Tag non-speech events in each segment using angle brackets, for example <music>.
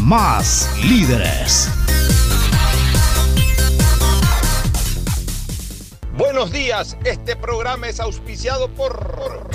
más líderes. Buenos días, este programa es auspiciado por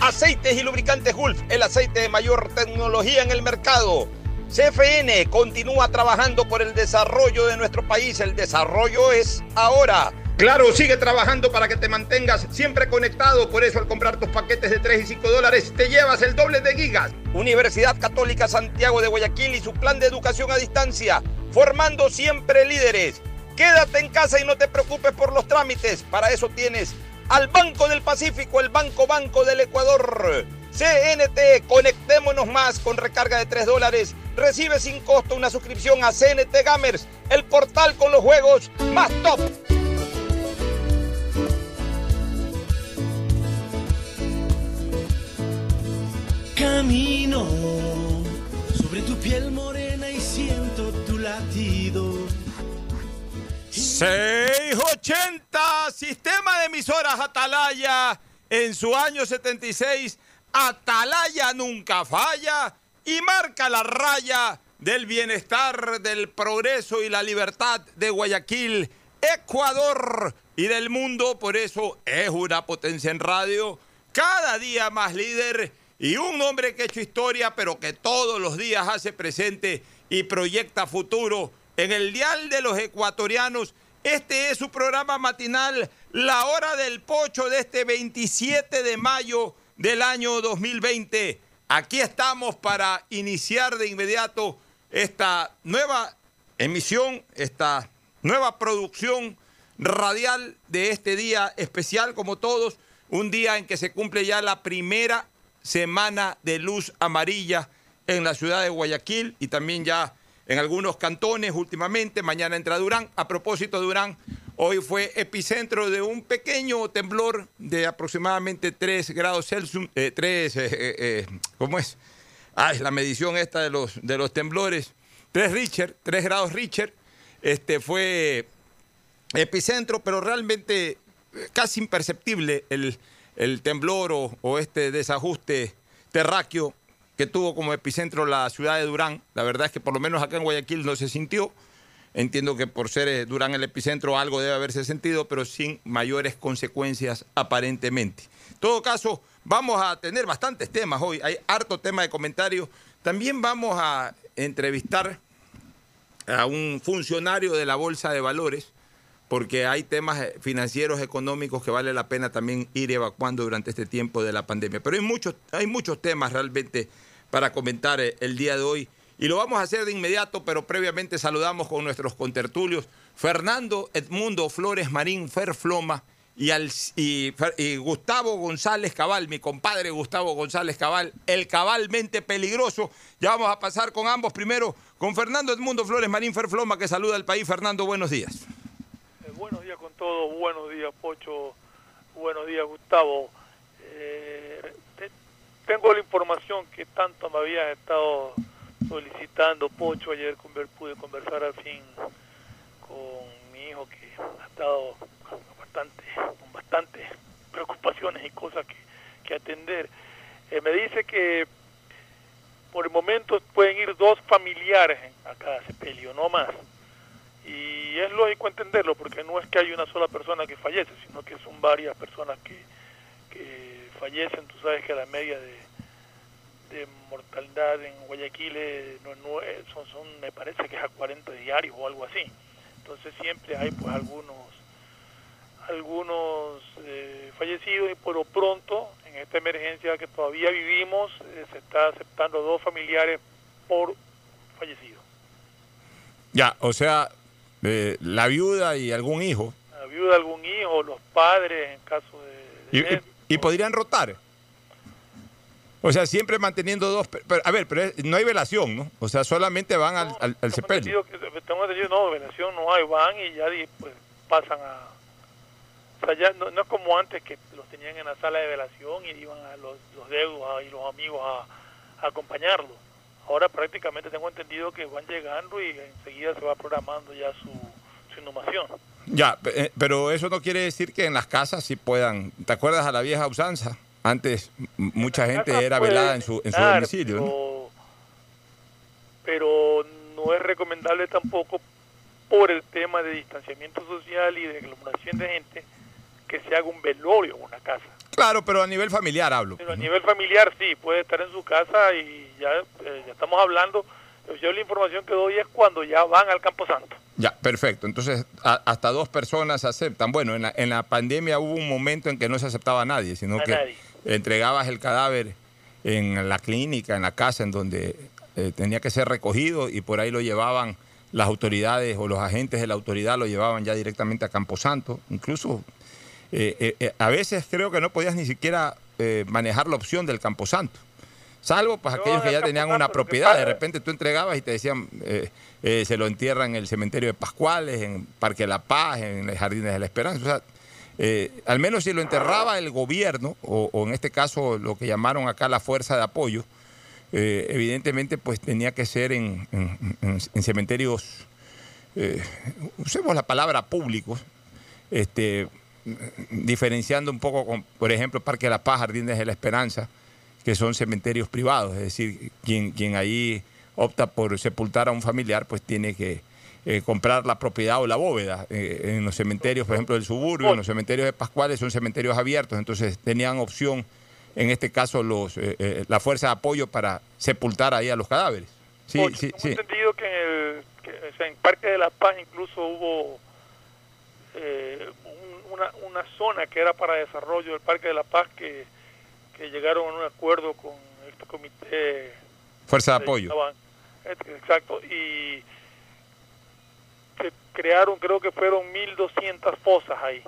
Aceites y lubricantes Gulf, el aceite de mayor tecnología en el mercado. CFN continúa trabajando por el desarrollo de nuestro país. El desarrollo es ahora. Claro, sigue trabajando para que te mantengas siempre conectado. Por eso al comprar tus paquetes de 3 y 5 dólares te llevas el doble de gigas. Universidad Católica Santiago de Guayaquil y su plan de educación a distancia. Formando siempre líderes. Quédate en casa y no te preocupes por los trámites. Para eso tienes al Banco del Pacífico, el Banco Banco del Ecuador. CNT, conectémonos más con recarga de 3 dólares. Recibe sin costo una suscripción a CNT Gamers, el portal con los juegos más top. Camino sobre tu piel morena y siento tu latido 680, sistema de emisoras Atalaya. En su año 76, Atalaya nunca falla y marca la raya del bienestar, del progreso y la libertad de Guayaquil, Ecuador y del mundo. Por eso es una potencia en radio, cada día más líder y un hombre que ha hecho historia, pero que todos los días hace presente y proyecta futuro en el dial de los ecuatorianos. Este es su programa matinal, La Hora del Pocho de este 27 de mayo del año 2020. Aquí estamos para iniciar de inmediato esta nueva emisión, esta nueva producción radial de este día especial como todos, un día en que se cumple ya la primera semana de luz amarilla en la ciudad de Guayaquil y también ya en algunos cantones últimamente. Mañana entra Durán. A propósito, Durán, hoy fue epicentro de un pequeño temblor de aproximadamente 3 grados Celsius. 3, eh, eh, eh, ¿cómo es? Ah, es la medición esta de los, de los temblores. 3 Richter, 3 grados Richter. Este fue epicentro, pero realmente casi imperceptible el, el temblor o, este desajuste terráqueo que tuvo como epicentro la ciudad de Durán. La verdad es que por lo menos acá en Guayaquil no se sintió. Entiendo que por ser eh, Durán el epicentro algo debe haberse sentido, pero sin mayores consecuencias aparentemente. En todo caso, vamos a tener bastantes temas hoy. Hay harto tema de comentarios. También vamos a entrevistar a un funcionario de la Bolsa de Valores, porque hay temas eh, financieros, económicos que vale la pena también ir evacuando durante este tiempo de la pandemia. Pero hay muchos, hay muchos temas realmente para comentar eh, el día de hoy. Y lo vamos a hacer de inmediato, pero previamente saludamos con nuestros contertulios Fernando Edmundo Flores Marín Ferfloma y, al, y, Gustavo González Cabal, mi compadre Gustavo González Cabal, el cabalmente peligroso. Ya vamos a pasar con ambos. Primero con Fernando Edmundo Flores Marín Ferfloma, que saluda al país. Fernando, buenos días. Eh, buenos días con todos, buenos días Pocho, buenos días Gustavo. Eh, tengo la información que tanto me habían estado solicitando, Pocho, ayer pude conversar al fin con mi hijo que ha estado bastante, con bastantes preocupaciones y cosas que, atender. Eh, me dice que por el momento pueden ir dos familiares a cada sepelio, no más. Y es lógico entenderlo, porque no es que hay una sola persona que fallece, sino que son varias personas que, que fallecen, tú sabes que la media de, de mortalidad en Guayaquil no, no, son, son, me parece que es a 40 diarios o algo así. Entonces siempre hay pues algunos algunos eh, fallecidos y por lo pronto en esta emergencia que todavía vivimos eh, se está aceptando dos familiares por fallecido. Ya, o sea, eh, la viuda y algún hijo. La viuda, algún hijo, los padres en caso de... Y, y- y podrían rotar. O sea, siempre manteniendo dos. Pero, a ver, pero es- no hay velación, ¿no? O sea, solamente van al, al, al tengo sepelio. tengo entendido, no, velación no hay, van y ya pues, pasan a... O sea, ya no, no es como antes que los tenían en la sala de velación y iban a los, los deudos y los amigos a, a acompañarlos. Ahora prácticamente tengo entendido que van llegando y enseguida se va programando ya su, su inhumación. Ya, eh, pero eso no quiere decir que en las casas sí puedan. ¿Te acuerdas a la vieja usanza? Antes mucha gente era velada en su, en su domicilio, ¿no? pero, pero no es recomendable tampoco por el tema de distanciamiento social y de aglomeración de gente que se haga un velorio en una casa. Claro, pero a nivel familiar hablo. Pero a nivel familiar sí, puede estar en su casa y ya, eh, ya estamos hablando. Yo la información que doy es cuando ya van al Camposanto. Ya, perfecto. Entonces, a- hasta dos personas aceptan. Bueno, en la, en la pandemia hubo un momento en que no se aceptaba a nadie, sino A que nadie. entregabas el cadáver en la clínica, en la casa, en donde eh, tenía que ser recogido y por ahí lo llevaban las autoridades o los agentes de la autoridad lo llevaban ya directamente a Camposanto. Incluso eh, eh, eh, a veces creo que no podías ni siquiera eh, manejar la opción del Camposanto. Salvo pues No, aquellos que ya tenían una propiedad, de repente tú entregabas y te decían eh, eh, se lo entierran en el cementerio de Pascuales, en Parque La Paz, en los Jardines de la Esperanza. O sea, eh, al menos si lo enterraba el gobierno, o, o en este caso lo que llamaron acá la fuerza de apoyo, evidentemente pues tenía que ser en, en- en- en cementerios, usemos la palabra públicos, este, diferenciando un poco con, por ejemplo, Parque La Paz, Jardines de la Esperanza, que son cementerios privados, es decir, quien, quien ahí opta por sepultar a un familiar, pues tiene que eh, comprar la propiedad o la bóveda. Eh, en los cementerios, por ejemplo, del suburbio, en los cementerios de Pascuales son cementerios abiertos, entonces tenían opción, en este caso, los eh, eh, la fuerza de apoyo para sepultar ahí a los cadáveres. Sí, Ocho, sí, sí. entendido que en el que, o sea, en Parque de la Paz incluso hubo un- una, una zona que era para desarrollo del Parque de la Paz que, que llegaron a un acuerdo con este comité Fuerza de de apoyo. Estaban- Exacto, y se crearon, creo que fueron 1.200 fosas ahí.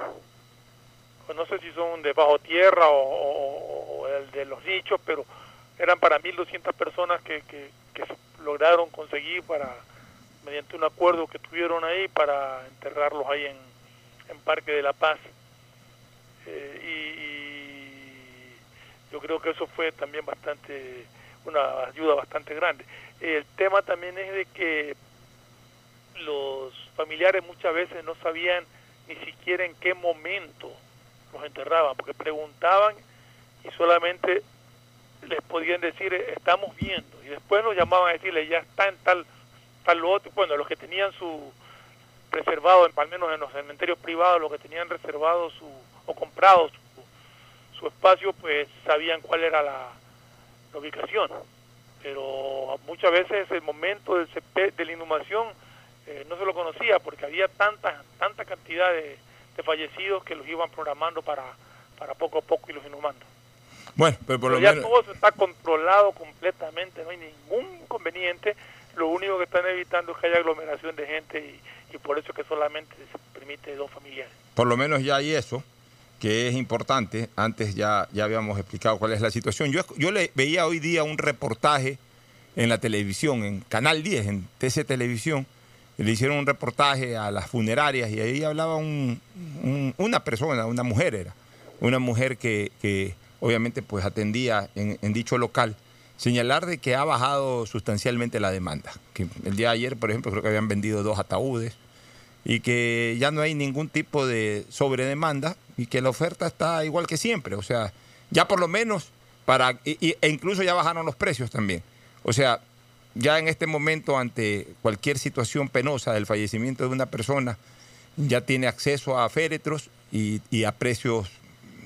Pues no sé si son de bajo tierra o, o- o el de los nichos, pero eran para 1.200 personas que, que, que lograron conseguir para mediante un acuerdo que tuvieron ahí para enterrarlos ahí en, en Parque de la Paz. Eh, yo creo que eso fue también bastante una ayuda bastante grande. El tema también es de que los familiares muchas veces no sabían ni siquiera en qué momento los enterraban, porque preguntaban y solamente les podían decir "Eh, estamos viendo y después nos llamaban a decirle ya está en tal tal lote, bueno los que tenían su reservado, al menos en los cementerios privados, los que tenían reservado su o comprado su, su espacio, pues sabían cuál era la, la ubicación. Pero muchas veces el momento del CP, de la inhumación eh, no se lo conocía porque había tanta tanta cantidad de, de fallecidos que los iban programando para, para poco a poco irlos inhumando. Bueno, pero por Pero lo ya menos... todo eso está controlado completamente, no hay ningún inconveniente. Lo único que están evitando es que haya aglomeración de gente y, y por eso es que solamente se permite dos familiares. por lo menos ya hay eso, que es importante. Antes ya, ya habíamos explicado cuál es la situación. Yo, yo le veía hoy día un reportaje en la televisión, en Canal 10, en TC Televisión. Le hicieron un reportaje a las funerarias y ahí hablaba un- un- una persona, una mujer era, una mujer que, que obviamente pues atendía en, en dicho local, señalar de que ha bajado sustancialmente la demanda. Que el día de ayer, por ejemplo, creo que habían vendido dos ataúdes y que ya no hay ningún tipo de sobredemanda y que la oferta está igual que siempre. O sea, ya por lo menos para, e incluso ya bajaron los precios también. O sea, ya en este momento ante cualquier situación penosa del fallecimiento de una persona, ya tiene acceso a féretros y, y a precios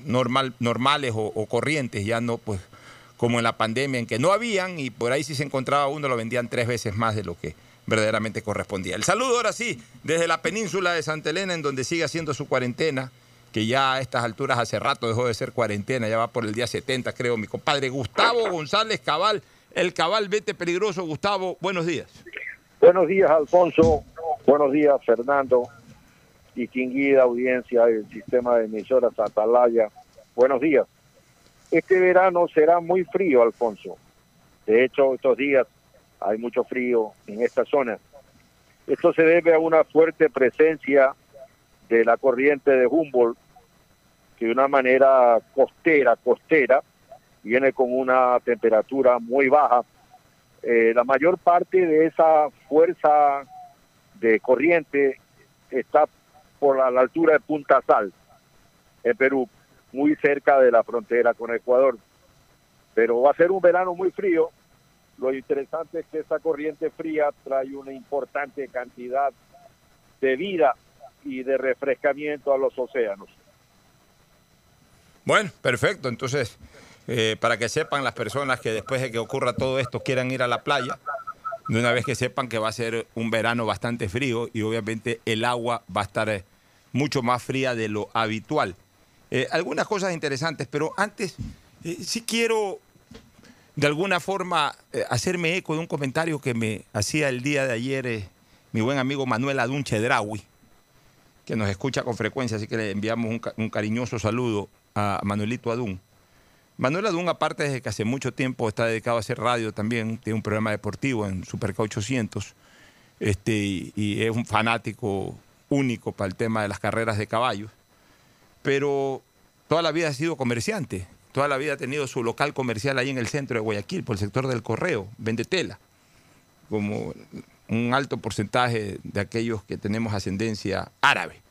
normal, normales o, o corrientes, ya no pues como en la pandemia, en que no habían y por ahí si se encontraba uno lo vendían tres veces más de lo que verdaderamente correspondía. El saludo ahora sí, desde la península de Santa Elena, en donde sigue haciendo su cuarentena, que ya a estas alturas hace rato dejó de ser cuarentena, ya va por el día 70, creo, mi compadre Gustavo González Cabal, el Cabal Vete Peligroso. Gustavo, buenos días. Buenos días, Alfonso. Buenos días, Fernando. Distinguida audiencia del sistema de emisoras Atalaya. Buenos días. Este verano será muy frío, Alfonso. De hecho, estos días hay mucho frío en esta zona. Esto se debe a una fuerte presencia de la corriente de Humboldt, que de una manera costera, costera, viene con una temperatura muy baja. Eh, la mayor parte de esa fuerza de corriente está por la, la altura de Punta Sal, en Perú muy cerca de la frontera con Ecuador. Pero va a ser un verano muy frío. Lo interesante es que esa corriente fría trae una importante cantidad de vida y de refrescamiento a los océanos. Bueno, perfecto. Entonces, eh, para que sepan las personas que después de que ocurra todo esto quieran ir a la playa, de una vez que sepan que va a ser un verano bastante frío y obviamente el agua va a estar eh, mucho más fría de lo habitual. Eh, algunas cosas interesantes, pero antes eh, sí quiero de alguna forma hacerme eco de un comentario que me hacía el día de ayer mi buen amigo Manuel Adun Chedraui, que nos escucha con frecuencia, así que le enviamos un, un cariñoso saludo Manuelito Adún. Manuel Adún, aparte de que hace mucho tiempo está dedicado a hacer radio también, tiene un programa deportivo en Superca 800, este, y, y es un fanático único para el tema de las carreras de caballos pero toda la vida ha sido comerciante. Toda la vida ha tenido su local comercial ahí en el centro de Guayaquil, por el sector del correo, vende tela. Como un alto porcentaje de aquellos que tenemos ascendencia árabe.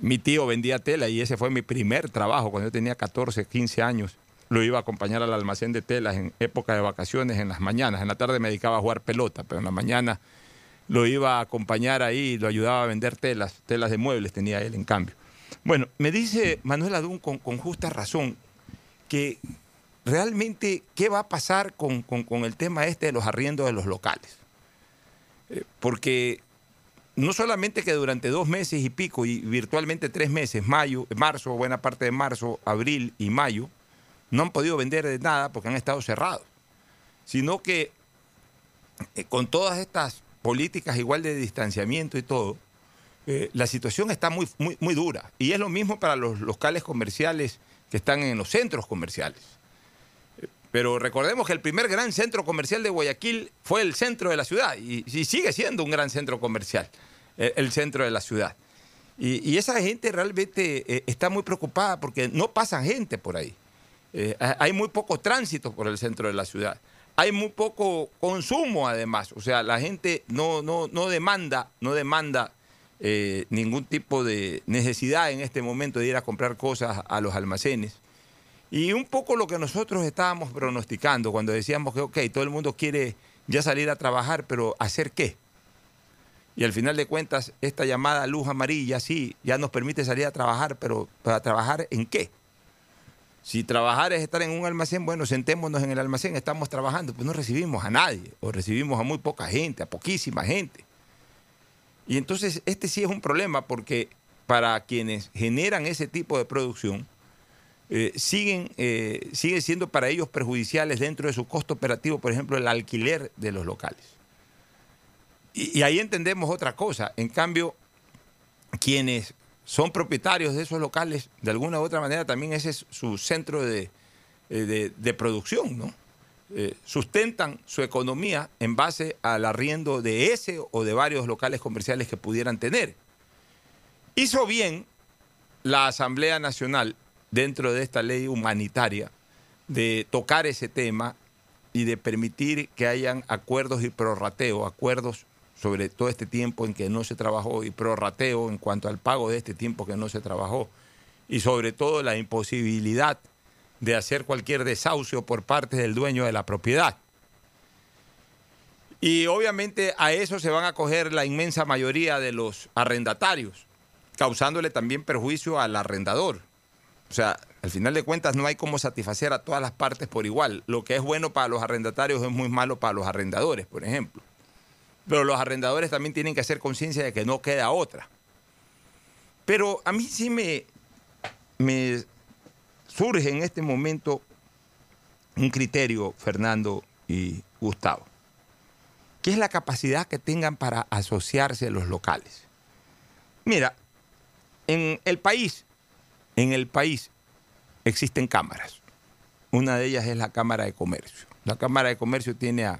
Mi tío vendía tela y ese fue mi primer trabajo cuando yo tenía 14, 15 años. Lo iba a acompañar al almacén de telas en época de vacaciones en las mañanas. En la tarde me dedicaba a jugar pelota, pero en la mañana lo iba a acompañar ahí y lo ayudaba a vender telas, telas de muebles tenía él en cambio. Bueno, me dice Manuel Adún con, justa razón que realmente qué va a pasar con, con- con el tema este de los arriendos de los locales. Eh, porque no solamente que durante dos meses y pico y virtualmente tres meses, mayo, marzo, buena parte de marzo, abril y mayo, no han podido vender de nada porque han estado cerrados, sino que eh, con todas estas políticas igual de distanciamiento y todo, eh, la situación está muy, muy, muy dura. Y es lo mismo para los locales comerciales que están en los centros comerciales. Pero recordemos que el primer gran centro comercial de Guayaquil fue el centro de la ciudad y, sigue siendo un gran centro comercial, eh, el centro de la ciudad. Y, esa gente realmente eh, está muy preocupada porque no pasa gente por ahí. Eh, ha- hay muy poco tránsito por el centro de la ciudad. Hay muy poco consumo además. O sea, la gente no, no, no demanda, no demanda ningún tipo de necesidad en este momento de ir a comprar cosas a los almacenes. Y un poco lo que nosotros estábamos pronosticando cuando decíamos que, ok, todo el mundo quiere ya salir a trabajar, pero ¿hacer qué? Y al final de cuentas, esta llamada luz amarilla, sí, ya nos permite salir a trabajar, pero ¿para trabajar en qué? Si trabajar es estar en un almacén, bueno, sentémonos en el almacén, estamos trabajando, pues no recibimos a nadie, o recibimos a muy poca gente, a poquísima gente. Y entonces este sí es un problema porque para quienes generan ese tipo de producción, eh, siguen, eh, sigue siendo para ellos perjudiciales dentro de su costo operativo, por ejemplo, el alquiler de los locales. Y, ahí entendemos otra cosa. En cambio, quienes son propietarios de esos locales, de alguna u otra manera también ese es su centro de, eh, de- producción, ¿no? Sustentan su economía en base al arriendo de ese o de varios locales comerciales que pudieran tener. Hizo bien la Asamblea Nacional, dentro de esta ley humanitaria, de tocar ese tema y de permitir que hayan acuerdos y prorrateo, acuerdos sobre todo este tiempo en que no se trabajó y prorrateo en cuanto al pago de este tiempo que no se trabajó y sobre todo la imposibilidad de hacer cualquier desahucio por parte del dueño de la propiedad. Y obviamente a eso se van a coger la inmensa mayoría de los arrendatarios, causándole también perjuicio al arrendador. O sea, Al final de cuentas no hay cómo satisfacer a todas las partes por igual. Lo que es bueno para los arrendatarios es muy malo para los arrendadores, por ejemplo. Pero los arrendadores también tienen que hacer conciencia de que no queda otra. Pero a mí sí me, me surge en este momento un criterio, Fernando y Gustavo, que es la capacidad que tengan para asociarse los locales. Mira, en el país, en el país existen cámaras. Una de ellas es la Cámara de Comercio. La Cámara de Comercio tiene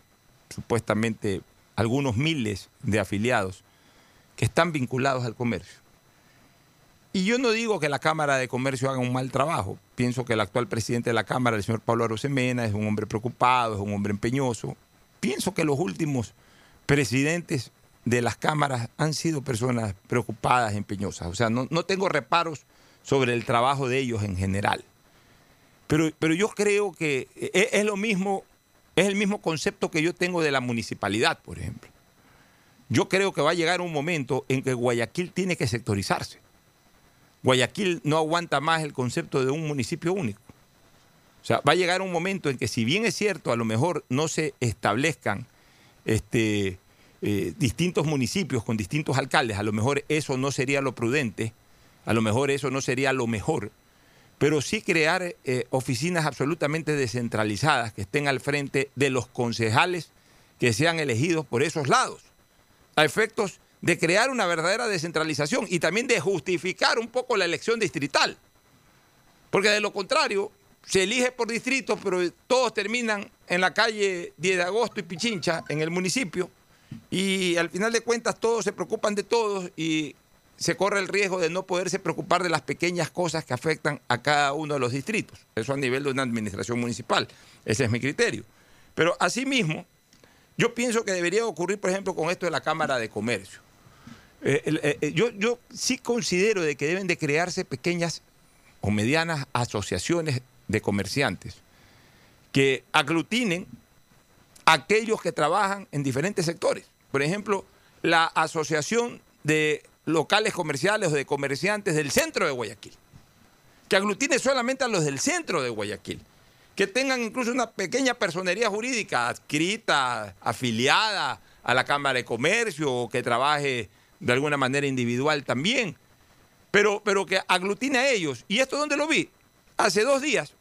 supuestamente algunos miles de afiliados que están vinculados al comercio. Y yo no digo que la Cámara de Comercio haga un mal trabajo. Pienso que el actual presidente de la Cámara, el señor Pablo Arosemena, es un hombre preocupado, es un hombre empeñoso. Pienso que los últimos presidentes de las cámaras han sido personas preocupadas, empeñosas. O sea, no, no tengo reparos sobre el trabajo de ellos en general. Pero, pero yo creo que es, es lo mismo, es el mismo concepto que yo tengo de la municipalidad, por ejemplo. Yo creo que va a llegar un momento en que Guayaquil tiene que sectorizarse. Guayaquil no aguanta más el concepto de un municipio único. O sea, va a llegar un momento en que si bien es cierto, a lo mejor no se establezcan este, eh, distintos municipios con distintos alcaldes, a lo mejor eso no sería lo prudente, a lo mejor eso no sería lo mejor, pero sí crear eh, oficinas absolutamente descentralizadas que estén al frente de los concejales que sean elegidos por esos lados, a efectos de crear una verdadera descentralización y también de justificar un poco la elección distrital. Porque de lo contrario, se elige por distrito, pero todos terminan en la calle 10 de agosto y Pichincha, en el municipio, y al final de cuentas todos se preocupan de todos y se corre el riesgo de no poderse preocupar de las pequeñas cosas que afectan a cada uno de los distritos. Eso a nivel de una administración municipal. Ese es mi criterio. Pero asimismo, yo pienso que debería ocurrir, por ejemplo, con esto de la Cámara de Comercio. Eh, eh, eh, yo, yo sí considero de que deben de crearse pequeñas o medianas asociaciones de comerciantes que aglutinen aquellos que trabajan en diferentes sectores. Por ejemplo, la Asociación de Locales Comerciales o de Comerciantes del centro de Guayaquil, que aglutine solamente a los del centro de Guayaquil, que tengan incluso una pequeña personería jurídica adscrita, afiliada a la Cámara de Comercio o que trabaje de alguna manera individual también, pero, pero que aglutine a ellos. ¿Y esto dónde lo vi? Hace dos días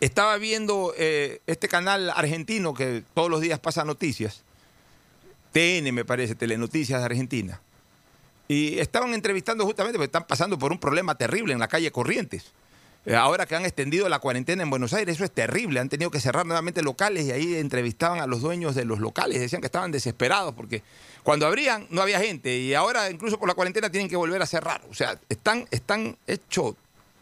estaba viendo eh, este canal argentino que todos los días pasa noticias, TN me parece, Telenoticias de Argentina, y estaban entrevistando justamente porque están pasando por un problema terrible en la calle Corrientes. Eh, ahora que han extendido la cuarentena en Buenos Aires, eso es terrible. Han tenido que cerrar nuevamente locales y ahí entrevistaban a los dueños de los locales. Decían que estaban desesperados porque cuando abrían no había gente y ahora incluso por la cuarentena tienen que volver a cerrar. O sea, están, están hechos,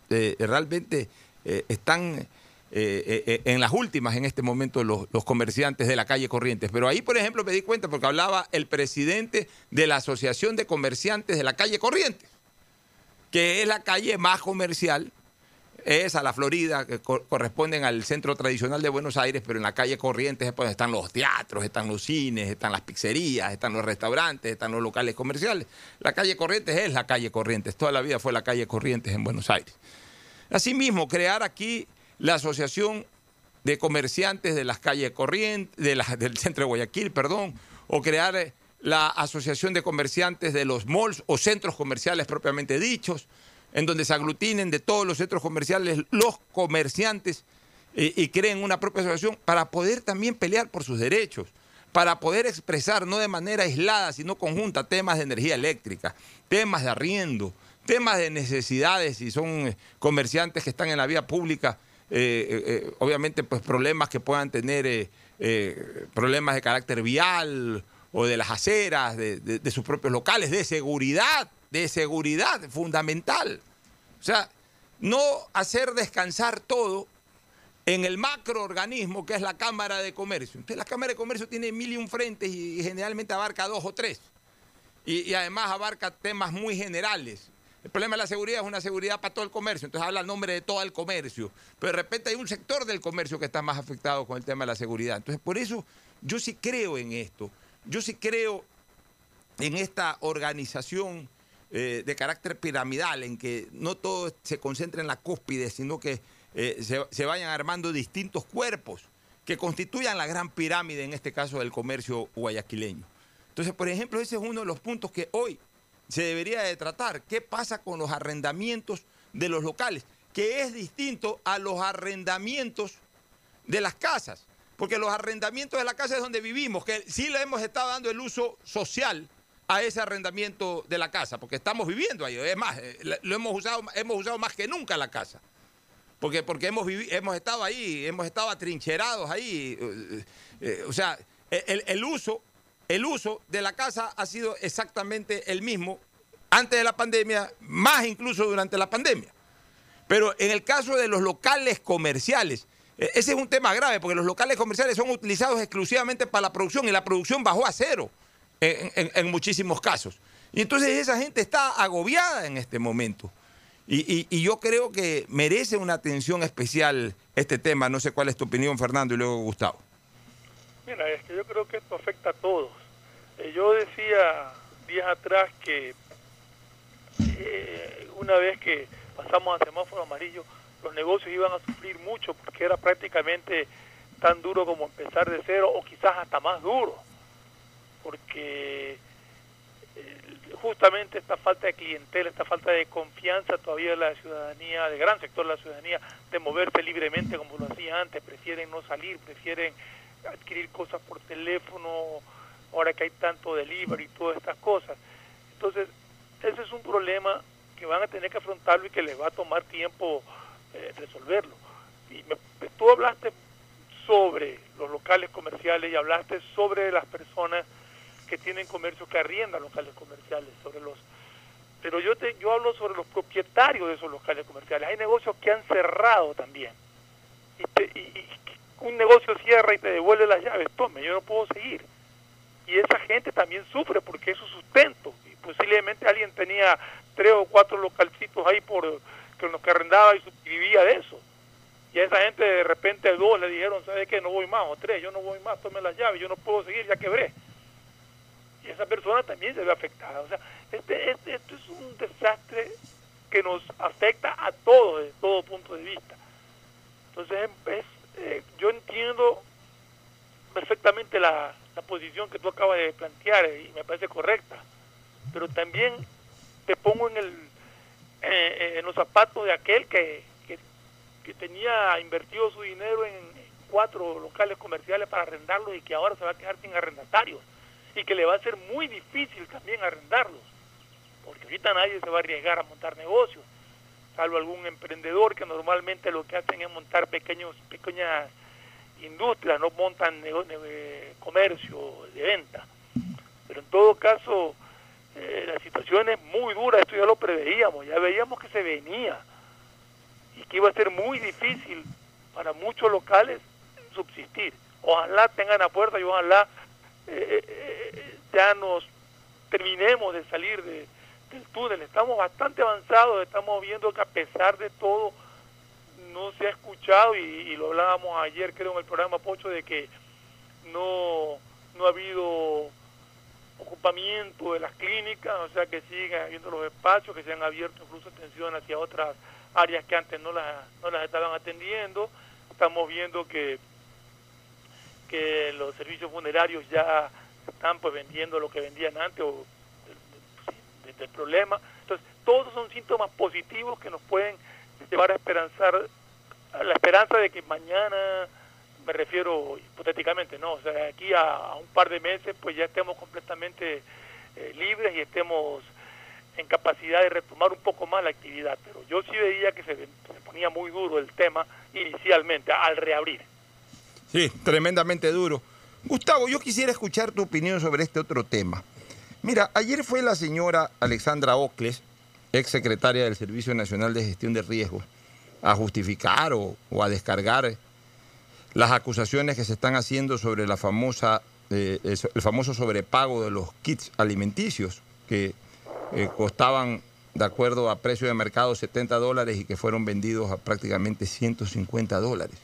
eh, realmente eh, están eh, en las últimas en este momento los, comerciantes de la calle Corrientes. Pero ahí, por ejemplo, me di cuenta porque hablaba el presidente de la Asociación de Comerciantes de la calle Corrientes, que es la calle más comercial es a la Florida, que co- corresponden al centro tradicional de Buenos Aires, pero en la calle Corrientes es donde están los teatros, están los cines, están las pizzerías, están los restaurantes, están los locales comerciales. La calle Corrientes es la calle Corrientes, toda la vida fue la calle Corrientes en Buenos Aires. Asimismo, crear aquí la Asociación de Comerciantes de las calles Corrientes, del centro de Guayaquil, perdón, o crear eh, la Asociación de Comerciantes de los malls o centros comerciales propiamente dichos, en donde se aglutinen de todos los centros comerciales los comerciantes y creen una propia asociación para poder también pelear por sus derechos, para poder expresar no de manera aislada, sino conjunta temas de energía eléctrica, temas de arriendo, temas de necesidades, si son eh, comerciantes que están en la vía pública, eh, eh, eh, obviamente pues problemas que puedan tener, problemas de carácter vial o de las aceras, de, sus propios locales, de seguridad, de seguridad fundamental. O sea, no hacer descansar todo en el macroorganismo que es la Cámara de Comercio. Entonces la Cámara de Comercio tiene mil y un frentes y, generalmente abarca dos o tres. Y además abarca temas muy generales. El problema de la seguridad es una seguridad para todo el comercio, entonces habla en nombre de todo el comercio. Pero de repente hay un sector del comercio que está más afectado con el tema de la seguridad. Entonces, por eso yo sí creo en esto. Yo sí creo en esta organización eh, de carácter piramidal, en que no todo se concentra en la cúspide, sino que eh, se vayan armando distintos cuerpos que constituyan la gran pirámide, en este caso del comercio guayaquileño. Entonces, por ejemplo, ese es uno de los puntos que hoy se debería de tratar. ¿Qué pasa con los arrendamientos de los locales? Que es distinto a los arrendamientos de las casas. Porque los arrendamientos de la casa es donde vivimos, que sí le hemos estado dando el uso social a ese arrendamiento de la casa, porque estamos viviendo ahí. Es más, eh, lo hemos usado, hemos usado más que nunca la casa. Porque, porque hemos, hemos estado ahí, hemos estado atrincherados ahí. eh, eh, o sea, el, el uso, el uso de la casa ha sido exactamente el mismo antes de la pandemia, más incluso durante la pandemia. Pero en el caso de los locales comerciales, eh, ese es un tema grave, porque los locales comerciales son utilizados exclusivamente para la producción y la producción bajó a cero en muchísimos casos. Y entonces esa gente está agobiada en este momento. Y, y- y yo creo que merece una atención especial este tema. No sé cuál es tu opinión, Fernando, y luego Gustavo. Mira, es que yo creo que esto afecta a todos. Eh, yo decía días atrás que eh, una vez que pasamos a semáforo amarillo, los negocios iban a sufrir mucho porque era prácticamente tan duro como empezar de cero o quizás hasta más duro. Porque eh, justamente esta falta de clientela, esta falta de confianza todavía de la ciudadanía, de gran sector de la ciudadanía, de moverse libremente como lo hacía antes, prefieren no salir, prefieren adquirir cosas por teléfono, ahora que hay tanto delivery y todas estas cosas. Entonces, ese es un problema que van a tener que afrontarlo y que les va a tomar tiempo eh, resolverlo. Y me- tú hablaste sobre los locales comerciales y hablaste sobre las personas que tienen comercio que arriendan locales comerciales, sobre los pero yo te yo hablo sobre los propietarios de esos locales comerciales. Hay negocios que han cerrado también. Y, te- y- y un negocio cierra y te devuelve las llaves, tome, yo no puedo seguir. Y esa gente también sufre porque es su sustento. Y posiblemente alguien tenía tres o cuatro localcitos ahí por que los que arrendaba y suscribía de eso. Y a esa gente de repente dos le dijeron, ¿sabe qué? No voy más, o tres, yo no voy más, tome las llaves, yo no puedo seguir, ya quebré. Y esa persona también se ve afectada. O sea, este, este- esto es un desastre que nos afecta a todos desde todo punto de vista. Entonces, es, eh, yo entiendo perfectamente la, la posición que tú acabas de plantear eh, y me parece correcta, pero también te pongo en, el, eh, en los zapatos de aquel que, que, que tenía invertido su dinero en cuatro locales comerciales para arrendarlos y que ahora se va a quedar sin arrendatarios y que le va a ser muy difícil también arrendarlos, porque ahorita nadie se va a arriesgar a montar negocios, salvo algún emprendedor que normalmente lo que hacen es montar pequeños pequeñas industrias, no montan eh, comercio de venta. Pero en todo caso, eh, la situación es muy dura, esto ya lo preveíamos, ya veíamos que se venía y que iba a ser muy difícil para muchos locales subsistir. Ojalá tengan a puerta y ojalá eh, ya nos terminemos de salir de, del túnel. Estamos bastante avanzados, estamos viendo que a pesar de todo no se ha escuchado y, lo hablábamos ayer creo en el programa Pocho de que no, no ha habido ocupamiento de las clínicas, o sea que siguen habiendo los espacios, que se han abierto incluso atención hacia otras áreas que antes no las, no las estaban atendiendo. Estamos viendo que, que los servicios funerarios ya están pues vendiendo lo que vendían antes o del, del problema. Entonces, todos son síntomas positivos que nos pueden llevar a esperanzar, la esperanza de que mañana, me refiero hipotéticamente, no, o sea, aquí a, a un par de meses, pues ya estemos completamente eh, libres y estemos en capacidad de retomar un poco más la actividad. Pero yo sí veía que se, se ponía muy duro el tema inicialmente, al reabrir. Sí, tremendamente duro. Gustavo, yo quisiera escuchar tu opinión sobre este otro tema. Mira, ayer fue la señora Alexandra Ocles, ex secretaria del Servicio Nacional de Gestión de Riesgos, a justificar o, o a descargar las acusaciones que se están haciendo sobre la famosa, eh, el, famoso sobrepago de los kits alimenticios que eh, costaban, de acuerdo a precio de mercado, 70 dólares y que fueron vendidos a prácticamente 150 dólares.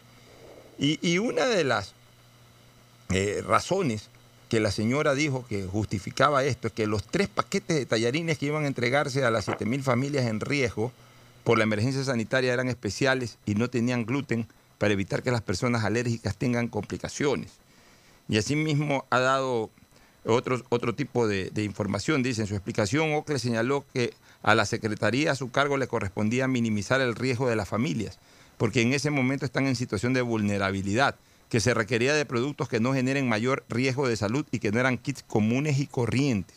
Y, y una de las eh, razones que la señora dijo que justificaba esto es que los tres paquetes de tallarines que iban a entregarse a las 7.000 familias en riesgo por la emergencia sanitaria eran especiales y no tenían gluten para evitar que las personas alérgicas tengan complicaciones. Y asimismo ha dado otro, tipo de, de información. Dice, en su explicación, Ocle señaló que a la Secretaría a su cargo le correspondía minimizar el riesgo de las familias, porque en ese momento están en situación de vulnerabilidad que se requería de productos que no generen mayor riesgo de salud y que no eran kits comunes y corrientes.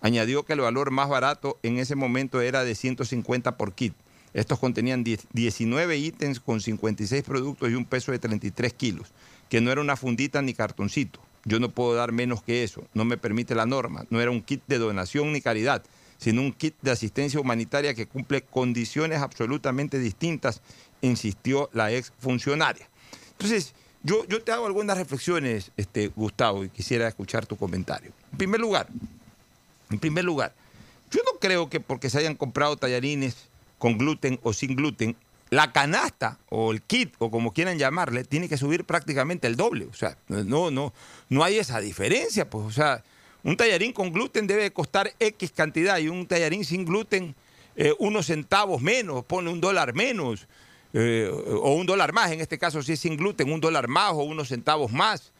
Añadió que el valor más barato en ese momento era de 150 por kit. Estos contenían 19 ítems con 56 productos y un peso de 33 kilos, que no era una fundita ni cartoncito. Yo no puedo dar menos que eso, no me permite la norma. No era un kit de donación ni caridad, sino un kit de asistencia humanitaria que cumple condiciones absolutamente distintas, insistió la ex funcionaria. Entonces, yo, yo te hago algunas reflexiones, este, Gustavo, y quisiera escuchar tu comentario. En primer lugar, en primer lugar, yo no creo que porque se hayan comprado tallarines con gluten o sin gluten, la canasta o el kit o como quieran llamarle tiene que subir prácticamente el doble. O sea, no, no, no hay esa diferencia. Pues, o sea, un tallarín con gluten debe costar X cantidad y un tallarín sin gluten eh, unos centavos menos, pone un dólar menos. Eh, o un dólar más, en este caso si es sin gluten, un dólar más o unos centavos más.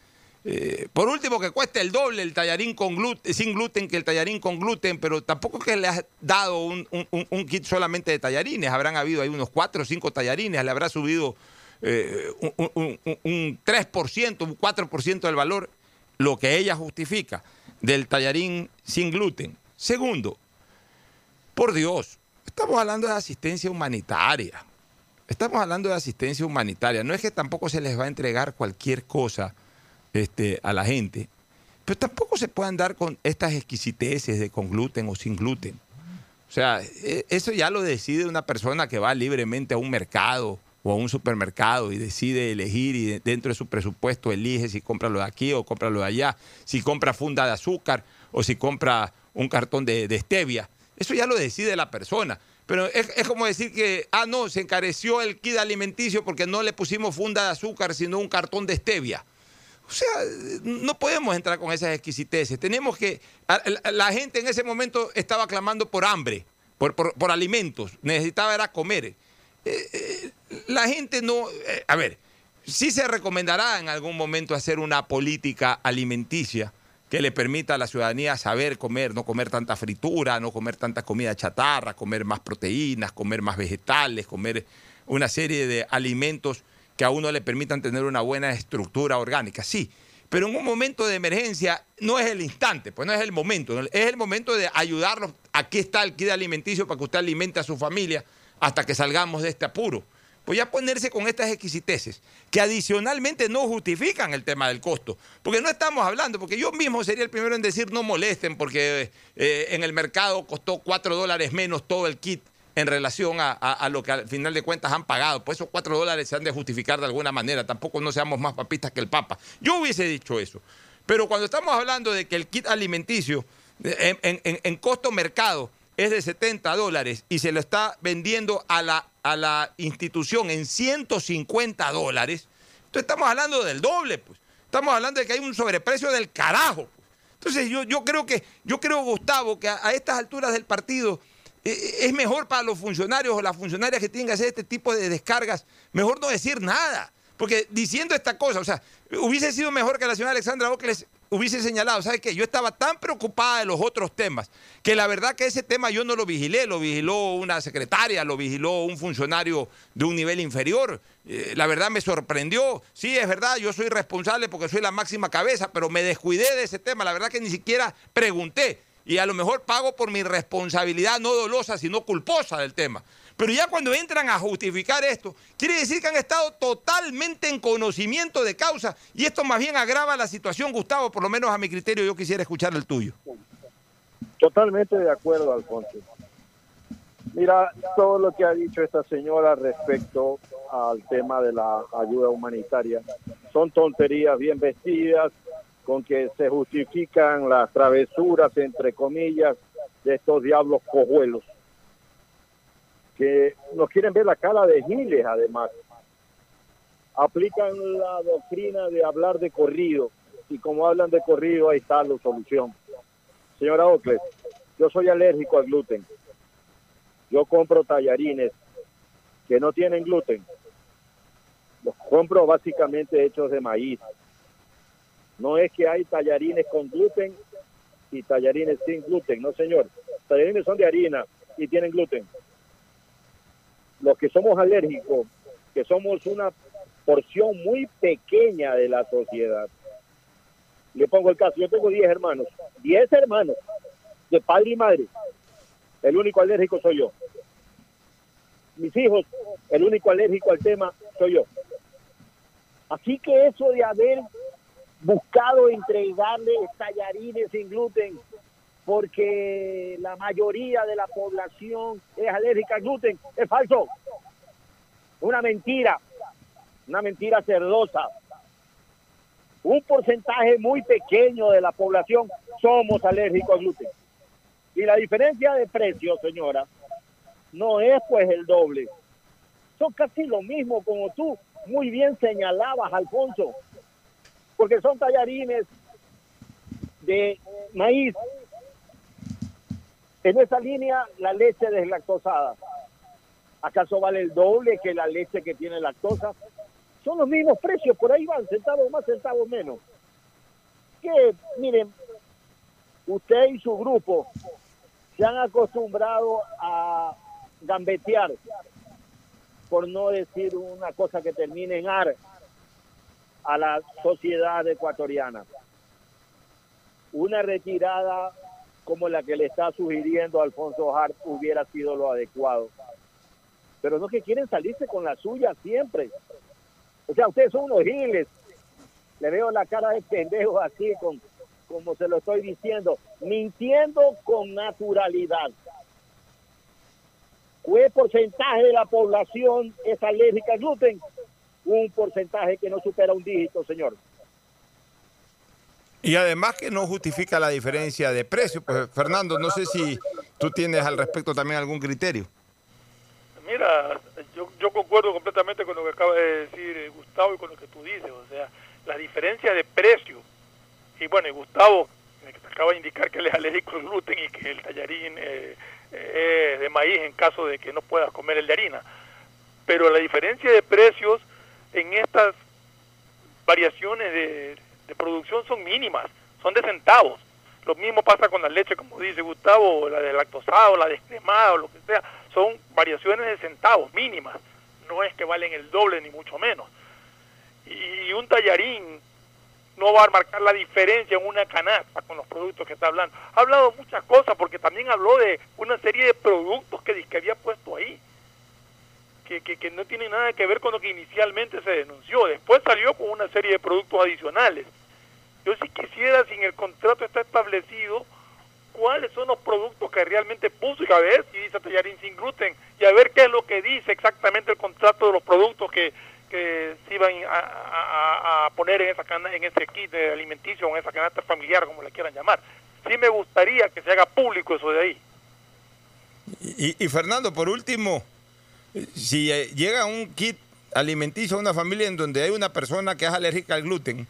Eh, por último, que cueste el doble el tallarín con gluten, sin gluten que el tallarín con gluten, pero tampoco que le has dado un, kit solamente de tallarines, habrán habido ahí unos 4 o 5 tallarines, le habrá subido eh, un, un 3%, un 4% del valor, lo que ella justifica del tallarín sin gluten. Segundo, por Dios, estamos hablando de asistencia humanitaria. Estamos hablando de asistencia humanitaria. No es que tampoco se les va a entregar cualquier cosa este, a la gente, pero tampoco se puedan dar con estas exquisiteces de con gluten o sin gluten. O sea, e, eso ya lo decide una persona que va libremente a un mercado o a un supermercado y decide elegir y dentro de su presupuesto elige si compra lo de aquí o compra lo de allá, si compra funda de azúcar o si compra un cartón de, stevia. Eso ya lo decide la persona. Pero es, como decir que, ah, no, se encareció el kit alimenticio porque no le pusimos funda de azúcar, sino un cartón de stevia. O sea, no podemos entrar con esas exquisiteces. Tenemos que. La gente en ese momento estaba clamando por hambre, por, por, alimentos. Necesitaba era comer. Eh, eh, la gente no. Eh, a ver, sí se recomendará en algún momento hacer una política alimenticia que le permita a la ciudadanía saber comer, no comer tanta fritura, no comer tanta comida chatarra, comer más proteínas, comer más vegetales, comer una serie de alimentos que a uno le permitan tener una buena estructura orgánica. Sí, pero en un momento de emergencia no es el instante, pues no es el momento, es el momento de ayudarlos. Aquí está el kit alimenticio para que usted alimente a su familia hasta que salgamos de este apuro pues ya ponerse con estas exquisiteces, que adicionalmente no justifican el tema del costo. Porque no estamos hablando, porque yo mismo sería el primero en decir no molesten, porque eh, en el mercado costó cuatro dólares menos todo el kit en relación a, lo que al final de cuentas han pagado. Pues esos cuatro dólares se han de justificar de alguna manera. Tampoco no seamos más papistas que el Papa. Yo hubiese dicho eso. Pero cuando estamos hablando de que el kit alimenticio en, en costo mercado es de 70 dólares y se lo está vendiendo a la, a la institución en 150 dólares, entonces estamos hablando del doble, pues. Estamos hablando de que hay un sobreprecio del carajo. Pues. Entonces yo, yo creo que, yo creo, Gustavo, que a, estas alturas del partido eh, eh, es mejor para los funcionarios o las funcionarias que tienen que hacer este tipo de descargas, mejor no decir nada. Porque diciendo esta cosa, o sea, hubiese sido mejor que la señora Alexandra Ocles hubiese señalado, ¿sabes qué? Yo estaba tan preocupada de los otros temas que la verdad que ese tema yo no lo vigilé, lo vigiló una secretaria, lo vigiló un funcionario de un nivel inferior. Eh, la verdad me sorprendió. Sí, es verdad, yo soy responsable porque soy la máxima cabeza, pero me descuidé de ese tema. La verdad que ni siquiera pregunté. Y a lo mejor pago por mi responsabilidad no dolosa, sino culposa del tema. Pero ya cuando entran a justificar esto, quiere decir que han estado totalmente en conocimiento de causa y esto más bien agrava la situación, Gustavo, por lo menos a mi criterio yo quisiera escuchar el tuyo. Totalmente de acuerdo, Alfonso. Mira, todo lo que ha dicho esta señora respecto al tema de la ayuda humanitaria son tonterías bien vestidas con que se justifican las travesuras, entre comillas, de estos diablos cojuelos que nos quieren ver la cara de giles además. Aplican la doctrina de hablar de corrido. y como hablan de corrido, ahí está la solución. Señora Ocles, yo soy alérgico al gluten. Yo compro tallarines que no tienen gluten. Los compro básicamente hechos de maíz. No es que hay tallarines con gluten y tallarines sin gluten, no señor. Tallarines son de harina y tienen gluten. Los que somos alérgicos, que somos una porción muy pequeña de la sociedad. Le pongo el caso, yo tengo 10 hermanos, 10 hermanos, de padre y madre. El único alérgico soy yo. Mis hijos, el único alérgico al tema soy yo. Así que eso de haber buscado entregarle tallarines sin gluten porque la mayoría de la población es alérgica al gluten, es falso. Una mentira, una mentira cerdosa. Un porcentaje muy pequeño de la población somos alérgicos al gluten. Y la diferencia de precio, señora, no es pues el doble. Son casi lo mismo como tú muy bien señalabas, Alfonso, porque son tallarines de maíz. En esa línea, la leche deslactosada. ¿Acaso vale el doble que la leche que tiene lactosa? Son los mismos precios, por ahí van, centavos más, centavos menos. Que, miren, usted y su grupo se han acostumbrado a gambetear, por no decir una cosa que termine en ar, a la sociedad ecuatoriana. Una retirada como la que le está sugiriendo Alfonso Hart hubiera sido lo adecuado. Pero no que quieren salirse con la suya siempre. O sea, ustedes son unos giles. Le veo la cara de pendejo así, con, como se lo estoy diciendo, mintiendo con naturalidad. ¿Qué porcentaje de la población es alérgica al gluten? Un porcentaje que no supera un dígito, señor. Y además que no justifica la diferencia de precio. Pues Fernando, no sé si tú tienes al respecto también algún criterio. Mira, yo, yo concuerdo completamente con lo que acaba de decir Gustavo y con lo que tú dices. O sea, la diferencia de precio. Y bueno, y Gustavo acaba de indicar que él es alérgico al gluten y que el tallarín eh, eh, es de maíz en caso de que no puedas comer el de harina. Pero la diferencia de precios en estas variaciones de, producción son mínimas, son de centavos. Lo mismo pasa con la leche, como dice Gustavo, la de lactosado, la descremada o lo que sea. Son variaciones de centavos mínimas. No es que valen el doble ni mucho menos. Y un tallarín no va a marcar la diferencia en una canasta con los productos que está hablando. Ha hablado muchas cosas porque también habló de una serie de productos que, que había puesto ahí. Que, que, no tiene nada que ver con lo que inicialmente se denunció. Después salió con una serie de productos adicionales. Yo sí quisiera, si en el contrato está establecido, cuáles son los productos que realmente puso y a ver si dice tallarín sin gluten y a ver qué es lo que dice exactamente el contrato de los productos que, que se iban a, a, a poner en esa cana, en ese kit de alimenticio o en esa canasta familiar, como le quieran llamar. Sí me gustaría que se haga público eso de ahí. Y, y Fernando, por último, si eh, llega un kit alimenticio a una familia en donde hay una persona que es alérgica al gluten,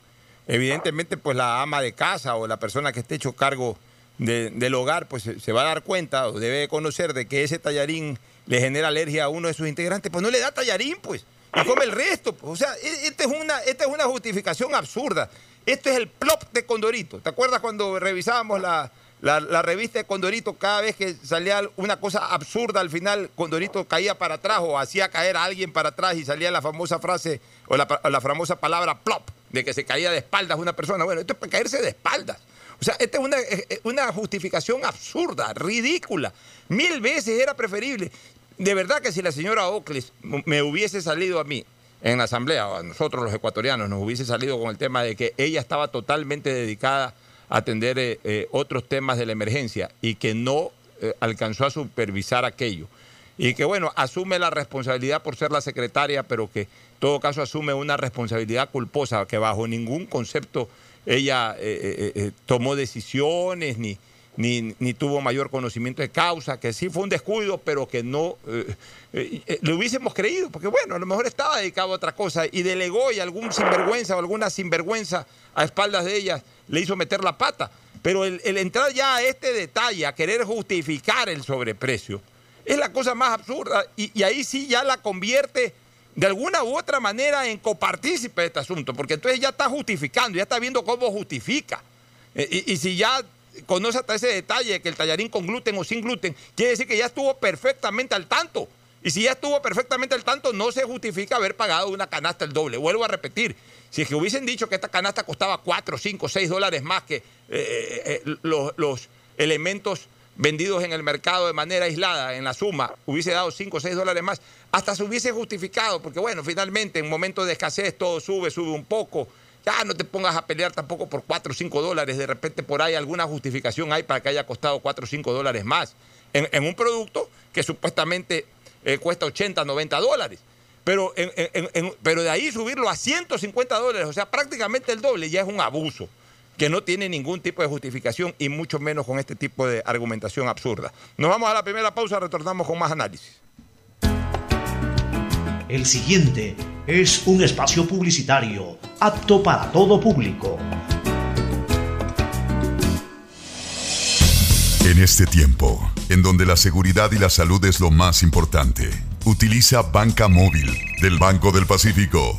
evidentemente pues la ama de casa o la persona que esté hecho cargo de, del hogar pues se, va a dar cuenta o debe conocer de que ese tallarín le genera alergia a uno de sus integrantes, pues no le da tallarín pues y come el resto. Pues. O sea, esta es, una, esta es una justificación absurda. Esto es el plop de Condorito. ¿Te acuerdas cuando revisábamos la, la, revista de Condorito? Cada vez que salía una cosa absurda, al final Condorito caía para atrás o hacía caer a alguien para atrás y salía la famosa frase o la, la famosa palabra plop, de que se caía de espaldas una persona. Bueno, esto es para caerse de espaldas. O sea, esta es una, una justificación absurda, ridícula. Mil veces era preferible. De verdad que si la señora Ocles me hubiese salido a mí en la asamblea, o a nosotros los ecuatorianos, nos hubiese salido con el tema de que ella estaba totalmente dedicada atender eh, eh, otros temas de la emergencia y que no eh, alcanzó a supervisar aquello. Y que, bueno, asume la responsabilidad por ser la secretaria, pero que en todo caso asume una responsabilidad culposa, que bajo ningún concepto ella tomó decisiones ni, ni, tuvo mayor conocimiento de causa, que sí fue un descuido, pero que no eh, eh, eh, le hubiésemos creído, porque bueno, a lo mejor estaba dedicado a otra cosa y delegó y algún sinvergüenza o alguna sinvergüenza a espaldas de ellas le hizo meter la pata. Pero el, entrar ya a este detalle, a querer justificar el sobreprecio, es la cosa más absurda y, ahí sí ya la convierte de alguna u otra manera en copartícipe de este asunto, porque entonces ya está justificando, ya está viendo cómo justifica. Y, si ya conoce hasta ese detalle que el tallarín con gluten o sin gluten, quiere decir que ya estuvo perfectamente al tanto. Y si ya estuvo perfectamente al tanto, no se justifica haber pagado una canasta el doble. Vuelvo a repetir, si es que hubiesen dicho que esta canasta costaba 4, 5, 6 dólares más que eh, eh, los, los elementos vendidos en el mercado de manera aislada, en la suma, hubiese dado 5 o 6 dólares más, hasta se hubiese justificado, porque bueno, finalmente en momentos de escasez todo sube, sube un poco. Ya no te pongas a pelear tampoco por 4 o 5 dólares, de repente por ahí alguna justificación hay para que haya costado 4 o 5 dólares más en, un producto que supuestamente eh, cuesta 80, 90 dólares. Pero, pero de ahí subirlo a 150 dólares, o sea, prácticamente el doble, ya es un abuso que no tiene ningún tipo de justificación y mucho menos con este tipo de argumentación absurda. Nos vamos a la primera pausa, retornamos con más análisis. El siguiente es un espacio publicitario apto para todo público. En este tiempo, en donde la seguridad y la salud es lo más importante, utiliza Banca Móvil del Banco del Pacífico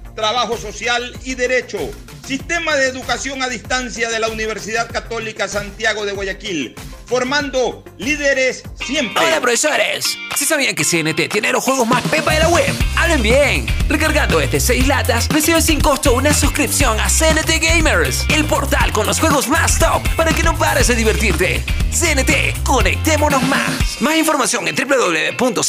trabajo social y derecho. Sistema de Educación a Distancia de la Universidad Católica Santiago de Guayaquil, formando líderes siempre. Hola profesores, ¿sí sabían que CNT tiene los juegos más pepa de la web? ¡Hablen bien! Recargando este 6 latas, recibes sin costo una suscripción a CNT Gamers, el portal con los juegos más top para que no pares de divertirte. CNT, conectémonos más. Más información en www.cnt.com.es.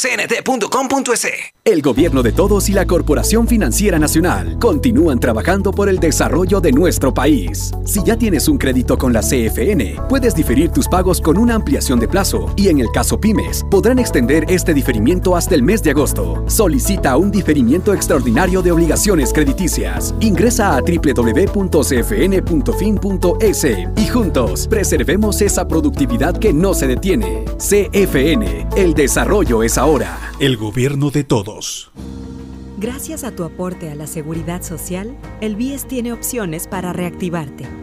El gobierno de todos y la Corporación Financiera Nacional continúan trabajando por el desarrollo de nuestro país. Si ya tienes un crédito con la CFN, puedes diferir tus pagos con una ampliación de plazo y en el caso pymes, podrán extender este diferimiento hasta el mes de agosto. Solicita un diferimiento extraordinario de obligaciones crediticias. Ingresa a www.cfn.fin.es y juntos preservemos esa productividad que no se detiene. CFN, el desarrollo es ahora. El gobierno de todos. Gracias a tu aporte a la seguridad social, el BIES tiene opciones para reactivarte.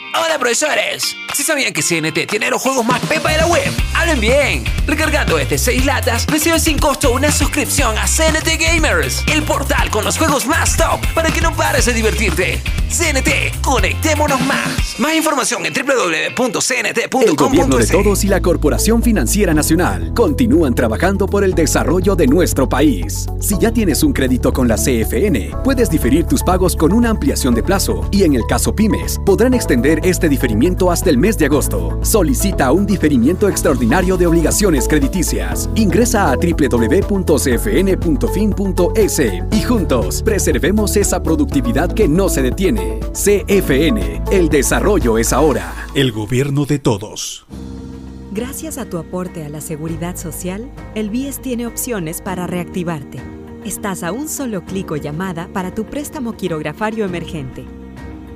Hola profesores, ¿sí sabían que CNT tiene los juegos más pepa de la web? Hablen bien. Recargando este 6 latas, recibes sin costo una suscripción a CNT Gamers, el portal con los juegos más top para que no pares de divertirte. CNT, conectémonos más. Más información en El gobierno de todos y la Corporación Financiera Nacional continúan trabajando por el desarrollo de nuestro país. Si ya tienes un crédito con la CFN, puedes diferir tus pagos con una ampliación de plazo y en el caso pymes, podrán extender este diferimiento hasta el mes de agosto. Solicita un diferimiento extraordinario de obligaciones crediticias. Ingresa a www.cfn.fin.es y juntos preservemos esa productividad que no se detiene. CFN, el desarrollo es ahora. El gobierno de todos. Gracias a tu aporte a la seguridad social, el BIES tiene opciones para reactivarte. Estás a un solo clic o llamada para tu préstamo quirografario emergente.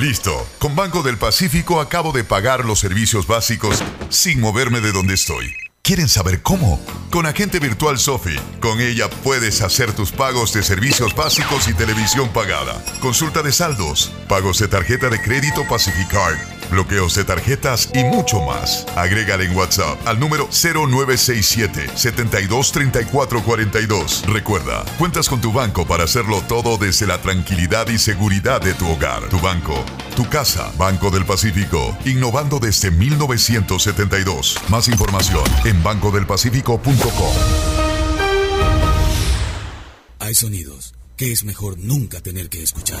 Listo. Con Banco del Pacífico acabo de pagar los servicios básicos sin moverme de donde estoy. ¿Quieren saber cómo? Con Agente Virtual Sofi. Con ella puedes hacer tus pagos de servicios básicos y televisión pagada. Consulta de saldos, pagos de tarjeta de crédito Pacificard, bloqueos de tarjetas y mucho más. Agrégale en WhatsApp al número 0967 723442. Recuerda, cuentas con tu banco para hacerlo todo desde la tranquilidad y seguridad de tu hogar. Tu banco, tu casa, Banco del Pacífico, innovando desde 1972. Más información en bancodelpacífico.com. Hay sonidos que es mejor nunca tener que escuchar.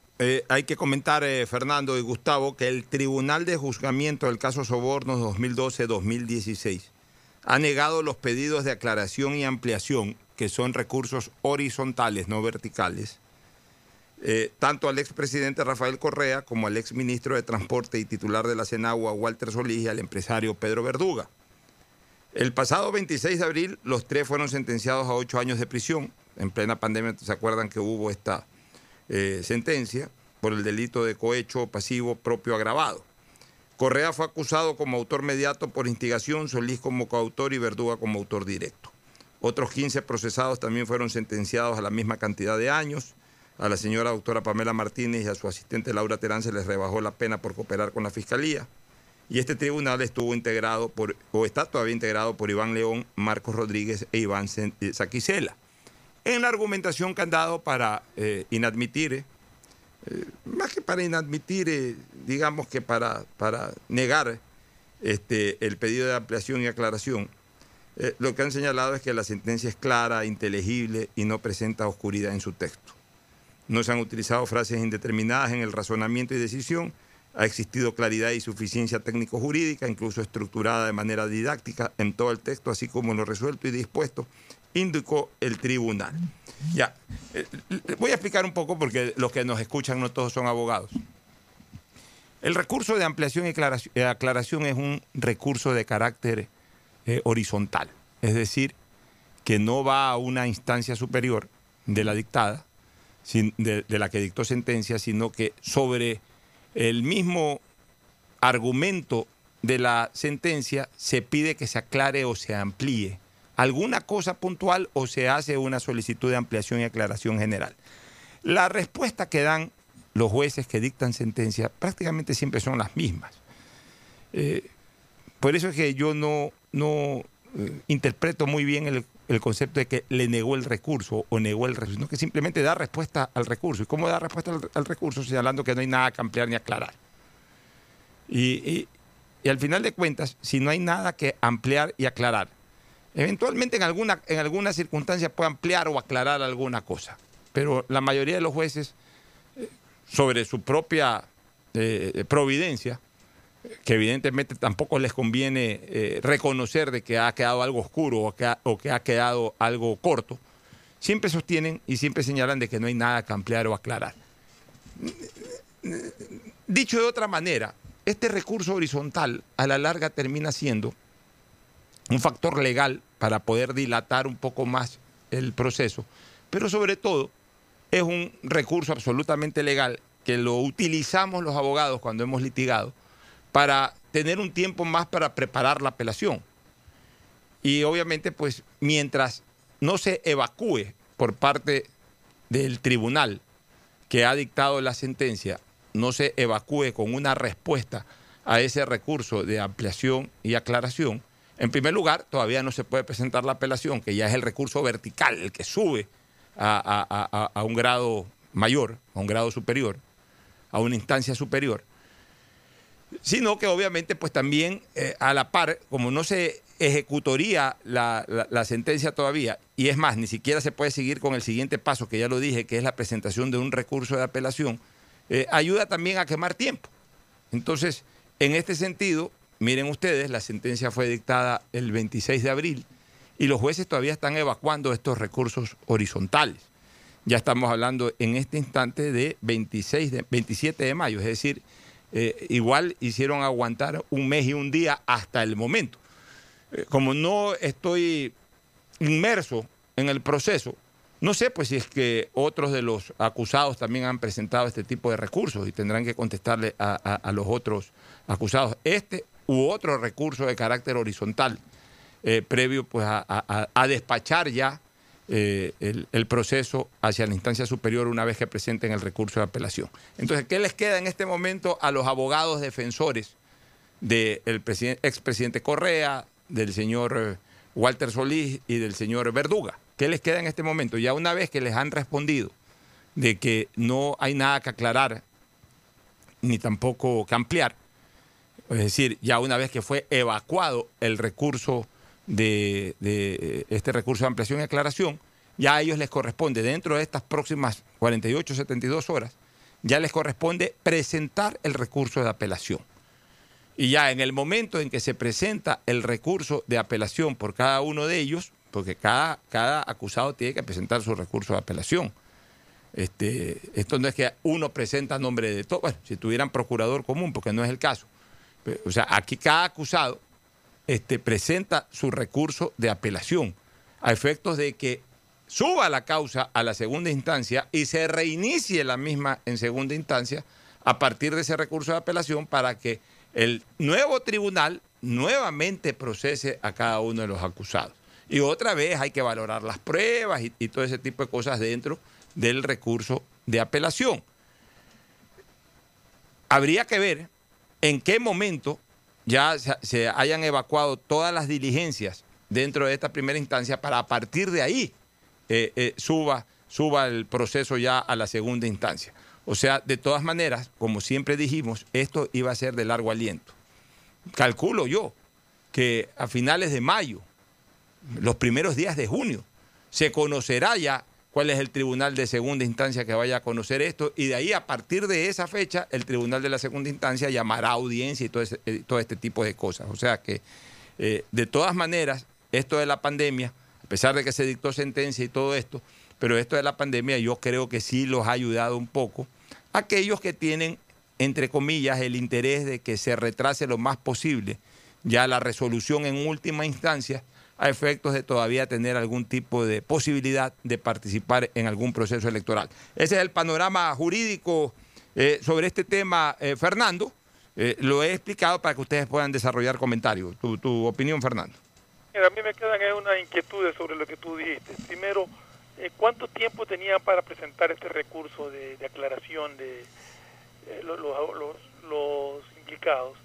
Eh, hay que comentar, eh, Fernando y Gustavo, que el Tribunal de Juzgamiento del caso Sobornos 2012-2016 ha negado los pedidos de aclaración y ampliación, que son recursos horizontales, no verticales, eh, tanto al expresidente Rafael Correa como al exministro de Transporte y titular de la Senagua, Walter Solís, y al empresario Pedro Verduga. El pasado 26 de abril, los tres fueron sentenciados a ocho años de prisión. En plena pandemia, ¿se acuerdan que hubo esta eh, sentencia por el delito de cohecho pasivo propio agravado? Correa fue acusado como autor mediato por instigación, Solís como coautor y Verduga como autor directo. Otros 15 procesados también fueron sentenciados a la misma cantidad de años. A la señora doctora Pamela Martínez y a su asistente Laura Terán se les rebajó la pena por cooperar con la Fiscalía. Y este tribunal estuvo integrado por, o está todavía integrado por Iván León, Marcos Rodríguez e Iván eh, Saquicela. En la argumentación que han dado para eh, inadmitir, eh, más que para inadmitir, eh, digamos que para, para negar este, el pedido de ampliación y aclaración, eh, lo que han señalado es que la sentencia es clara, inteligible y no presenta oscuridad en su texto. No se han utilizado frases indeterminadas en el razonamiento y decisión. Ha existido claridad y suficiencia técnico-jurídica, incluso estructurada de manera didáctica en todo el texto, así como lo resuelto y dispuesto, indicó el tribunal. Ya, eh, voy a explicar un poco porque los que nos escuchan no todos son abogados. El recurso de ampliación y aclaración, eh, aclaración es un recurso de carácter eh, horizontal, es decir, que no va a una instancia superior de la dictada, de la que dictó sentencia, sino que sobre el mismo argumento de la sentencia se pide que se aclare o se amplíe alguna cosa puntual o se hace una solicitud de ampliación y aclaración general. La respuesta que dan los jueces que dictan sentencia prácticamente siempre son las mismas. Eh, por eso es que yo no, no eh, interpreto muy bien el, concepto de que le negó el recurso o negó el recurso, sino que simplemente da respuesta al recurso. ¿Y cómo da respuesta al, recurso? Señalando que no hay nada que ampliar ni aclarar. Y, y, al final de cuentas, si no hay nada que ampliar y aclarar, eventualmente en alguna, en alguna circunstancia puede ampliar o aclarar alguna cosa. Pero la mayoría de los jueces, eh, sobre su propia eh, providencia, que evidentemente tampoco les conviene eh, reconocer de que ha quedado algo oscuro o que, ha, o que ha quedado algo corto, siempre sostienen y siempre señalan de que no hay nada que ampliar o aclarar. Dicho de otra manera, este recurso horizontal a la larga termina siendo un factor legal para poder dilatar un poco más el proceso, pero sobre todo es un recurso absolutamente legal que lo utilizamos los abogados cuando hemos litigado para tener un tiempo más para preparar la apelación. Y obviamente, pues mientras no se evacúe por parte del tribunal que ha dictado la sentencia, no se evacúe con una respuesta a ese recurso de ampliación y aclaración, en primer lugar, todavía no se puede presentar la apelación, que ya es el recurso vertical, el que sube a, un grado mayor, a un grado superior, a una instancia superior sino que obviamente pues también eh, a la par, como no se ejecutoría la, sentencia todavía, y es más, ni siquiera se puede seguir con el siguiente paso, que ya lo dije, que es la presentación de un recurso de apelación, eh, ayuda también a quemar tiempo. Entonces, en este sentido, miren ustedes, la sentencia fue dictada el 26 de abril y los jueces todavía están evacuando estos recursos horizontales. Ya estamos hablando en este instante de 26 de, 27 de mayo, es decir, eh, igual hicieron aguantar un mes y un día hasta el momento. Eh, como no estoy inmerso en el proceso, no sé pues si es que otros de los acusados también han presentado este tipo de recursos y tendrán que contestarle a, los otros acusados este u otro recurso de carácter horizontal eh, previo pues a despachar ya eh, el, proceso hacia la instancia superior una vez que presenten el recurso de apelación. Entonces, ¿qué les queda en este momento a los abogados defensores del expresidente Correa, del señor eh, Walter Solís y del señor Verduga? ¿Qué les queda en este momento? Ya una vez que les han respondido de que no hay nada que aclarar ni tampoco que ampliar, es decir, ya una vez que fue evacuado el recurso de, de, este recurso de ampliación y aclaración, ya a ellos les corresponde, dentro de estas próximas 48, 72 horas, ya les corresponde presentar el recurso de apelación. Y ya en el momento en que se presenta el recurso de apelación por cada uno de ellos, porque cada, cada acusado tiene que presentar su recurso de apelación. Este, esto no es que uno presenta nombre de todo, bueno, si tuvieran procurador común, porque no es el caso. O sea, aquí cada acusado este, presenta su recurso de apelación a efectos de que suba la causa a la segunda instancia y se reinicie la misma en segunda instancia a partir de ese recurso de apelación para que el nuevo tribunal nuevamente procese a cada uno de los acusados. Y otra vez hay que valorar las pruebas y, todo ese tipo de cosas dentro del recurso de apelación. Habría que ver en qué momento ya se, hayan evacuado todas las diligencias dentro de esta primera instancia para a partir de ahí eh, eh, suba, suba el proceso ya a la segunda instancia. O sea, de todas maneras, como siempre dijimos, esto iba a ser de largo aliento. Calculo yo que a finales de mayo, los primeros días de junio, se conocerá ya cuál es el tribunal de segunda instancia que vaya a conocer esto y de ahí a partir de esa fecha el tribunal de la segunda instancia llamará audiencia y todo, eh, todo este tipo de cosas. O sea que eh, de todas maneras esto de la pandemia, a pesar de que se dictó sentencia y todo esto, pero esto de la pandemia yo creo que sí los ha ayudado un poco a aquellos que tienen, entre comillas, el interés de que se retrase lo más posible ya la resolución en última instancia a efectos de todavía tener algún tipo de posibilidad de participar en algún proceso electoral. Ese es el panorama jurídico eh, sobre este tema, eh, Fernando. Eh, lo he explicado para que ustedes puedan desarrollar comentarios. Tu, opinión, Fernando. A mí me quedan unas inquietudes sobre lo que tú dijiste. Primero, ¿cuánto tiempo tenían para presentar este recurso de, aclaración de lo- lo- los, los implicados?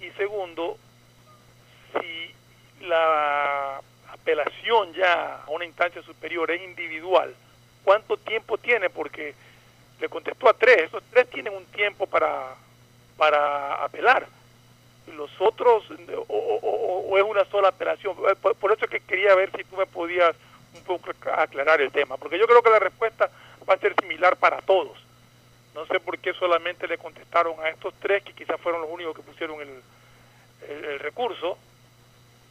Y segundo, si la apelación ya a una instancia superior es individual, ¿cuánto tiempo tiene? Porque le contestó a tres, esos tres tienen un tiempo para, para apelar los otros o, es una sola apelación. Eh, Por, eso es que quería ver si tú me podías un poco aclarar el tema, porque yo creo que la respuesta va a ser similar para todos. No sé por qué solamente le contestaron a estos tres, que quizás fueron los únicos que pusieron el- el recurso,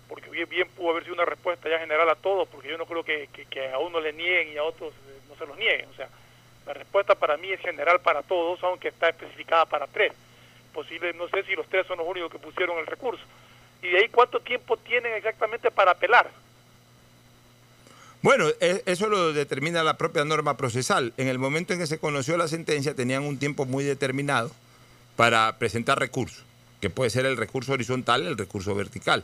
porque bien, pudo haber sido una respuesta ya general a todos, porque yo no creo que a uno le nieguen y a otros eh, no se los nieguen. O sea, la respuesta para mí es general para todos, aunque está especificada para tres posible, no sé si los tres son los únicos que pusieron el recurso. Y de ahí, ¿cuánto tiempo tienen exactamente para apelar? Bueno, e- eso lo determina la propia norma procesal. En el momento en que se conoció la sentencia tenían un tiempo muy determinado para presentar recursos, que puede ser el recurso horizontal, el recurso vertical.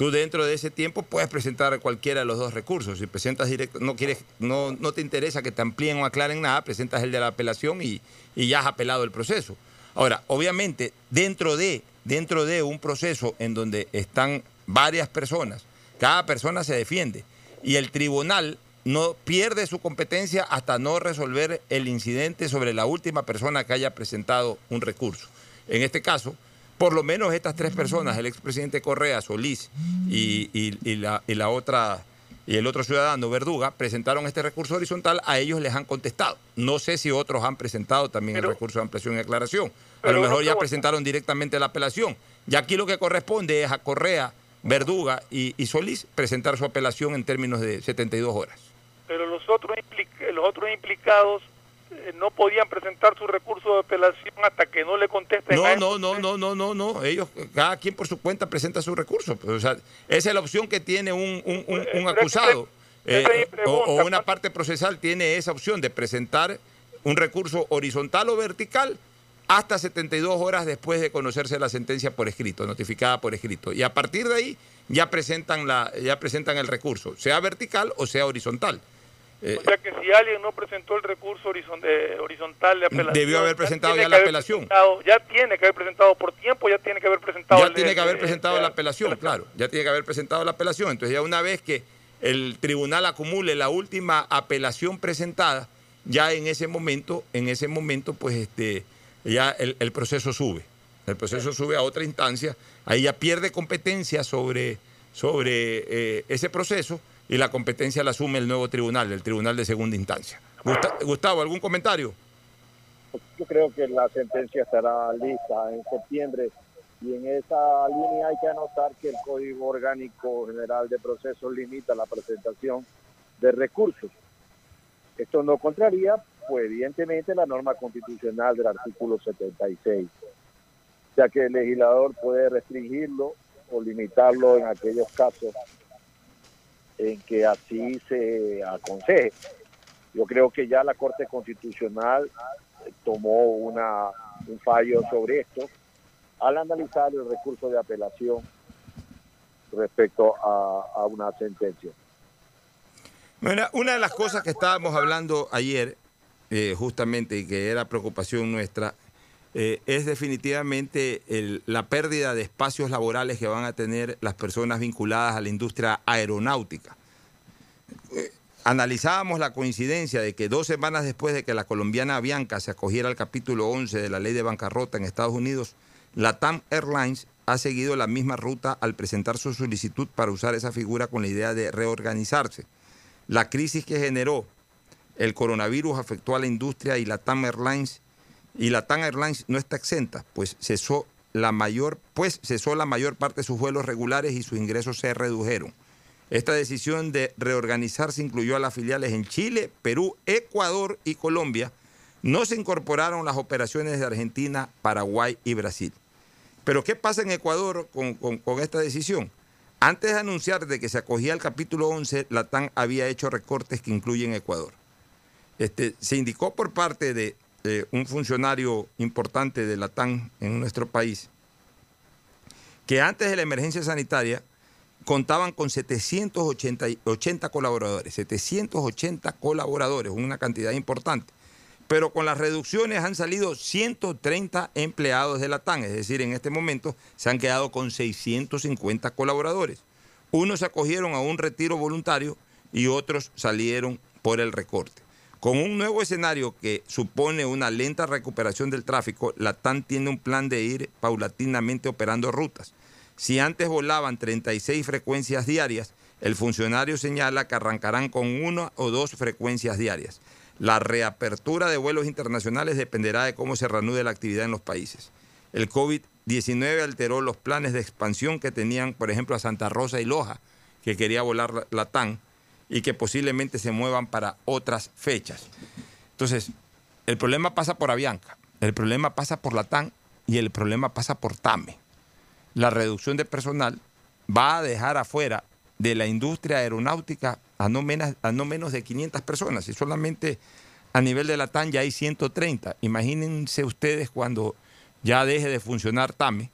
Tú dentro de ese tiempo puedes presentar cualquiera de los dos recursos. Si presentas directo, no quieres, no, no te interesa que te amplíen o aclaren nada, presentas el de la apelación y, y ya has apelado el proceso. Ahora, obviamente, dentro de, dentro de un proceso en donde están varias personas, cada persona se defiende y el tribunal no pierde su competencia hasta no resolver el incidente sobre la última persona que haya presentado un recurso. En este caso, por lo menos estas tres personas, el expresidente Correa, Solís y, y- y la, y la otra y el otro ciudadano, Verduga, presentaron este recurso horizontal, a ellos les han contestado. No sé si otros han presentado también el recurso de ampliación y aclaración. A lo mejor ya presentaron directamente la apelación. Y aquí lo que corresponde es a Correa, Verduga y, y Solís presentar su apelación en términos de 72 horas. Pero los otros, implic- los otros implicados no podían presentar su recurso de apelación hasta que no le contesten a No, estos no, no, no, no, no, no. Ellos, cada quien por su cuenta presenta su recurso. Pues, O sea, esa es la opción que tiene un, un- un- un acusado. esa es mi eh, o, o una parte procesal tiene esa opción de presentar un recurso horizontal o vertical hasta 72 horas después de conocerse la sentencia por escrito, notificada por escrito. Y a partir de ahí ya presentan, la, ya presentan el recurso, sea vertical o sea horizontal. Eh, O sea que si alguien no presentó el recurso horizon- eh, horizontal de apelación... Debió haber presentado ya la apelación. ya tiene que haber presentado por tiempo, ya tiene que haber presentado... ya el- tiene que haber presentado el- la apelación, claro. Ya tiene que haber presentado la apelación. Entonces, ya una vez que el tribunal acumule la última apelación presentada, ya en ese momento, en ese momento, pues este, ya el, el proceso sube. El proceso sube a otra instancia, ahí ya pierde competencia sobre, sobre eh, ese proceso y la competencia la asume el nuevo tribunal, el tribunal de segunda instancia. Gusta- Gustavo, ¿algún comentario? Yo creo que la sentencia estará lista en septiembre y en esa línea hay que anotar que el Código Orgánico General de Procesos limita la presentación de recursos. Esto no contraría, pues evidentemente, la norma constitucional del artículo 76, ya que el legislador puede restringirlo o limitarlo en aquellos casos en que así se aconseje. Yo creo que ya la Corte Constitucional tomó una, un fallo sobre esto al analizar el recurso de apelación respecto a, una sentencia. Mira, una de las cosas que estábamos hablando ayer, eh, justamente, y que era preocupación nuestra, eh, es definitivamente la pérdida de espacios laborales que van a tener las personas vinculadas a la industria aeronáutica. Eh, analizábamos la coincidencia de que dos semanas después de que la colombiana Avianca se acogiera al capítulo 11 de la ley de bancarrota en Estados Unidos, la TAM Airlines ha seguido la misma ruta al presentar su solicitud para usar esa figura con la idea de reorganizarse. La crisis que generó el coronavirus afectó a la industria y la TAM Airlines y la TAM Airlines no está exenta, pues cesó la mayor, pues cesó la mayor parte de sus vuelos regulares y sus ingresos se redujeron. Esta decisión de reorganizarse incluyó a las filiales en Chile, Perú, Ecuador y Colombia. No se incorporaron las operaciones de Argentina, Paraguay y Brasil. Pero ¿qué pasa en Ecuador con, esta decisión? Antes de anunciar de que se acogía el capítulo 11, la TAN había hecho recortes que incluyen Ecuador. Este, se indicó por parte de eh, un funcionario importante de la TAN en nuestro país que antes de la emergencia sanitaria contaban con 780 colaboradores, 780 colaboradores, una cantidad importante. Pero con las reducciones han salido 130 empleados de la TAN, es decir, en este momento se han quedado con 650 colaboradores. Unos se acogieron a un retiro voluntario y otros salieron por el recorte. Con un nuevo escenario que supone una lenta recuperación del tráfico, la TAN tiene un plan de ir paulatinamente operando rutas. Si antes volaban 36 frecuencias diarias, el funcionario señala que arrancarán con una o dos frecuencias diarias. La reapertura de vuelos internacionales dependerá de cómo se reanude la actividad en los países. El COVID-19 alteró los planes de expansión que tenían, por ejemplo, a Santa Rosa y Loja, que quería volar la TAN, y que posiblemente se muevan para otras fechas. Entonces, el problema pasa por Avianca, el problema pasa por la TAN y el problema pasa por TAME la reducción de personal va a dejar afuera de la industria aeronáutica a no menos, a no menos de 500 personas y solamente a nivel de la TAN ya hay 130. Imagínense ustedes cuando ya deje de funcionar TAME,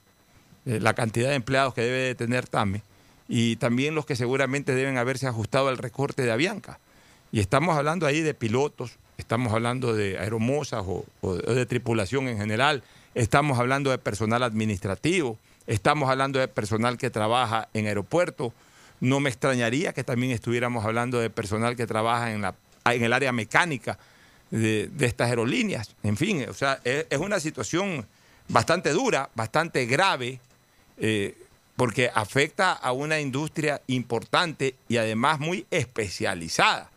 eh, la cantidad de empleados que debe de tener TAME y también los que seguramente deben haberse ajustado al recorte de Avianca. Y estamos hablando ahí de pilotos, estamos hablando de aeromosas o de tripulación en general, estamos hablando de personal administrativo, Estamos hablando de personal que trabaja en aeropuertos. No me extrañaría que también estuviéramos hablando de personal que trabaja en, la, en el área mecánica de, estas aerolíneas. En fin, o sea, es, una situación bastante dura, bastante grave, eh, porque afecta a una industria importante y además muy especializada.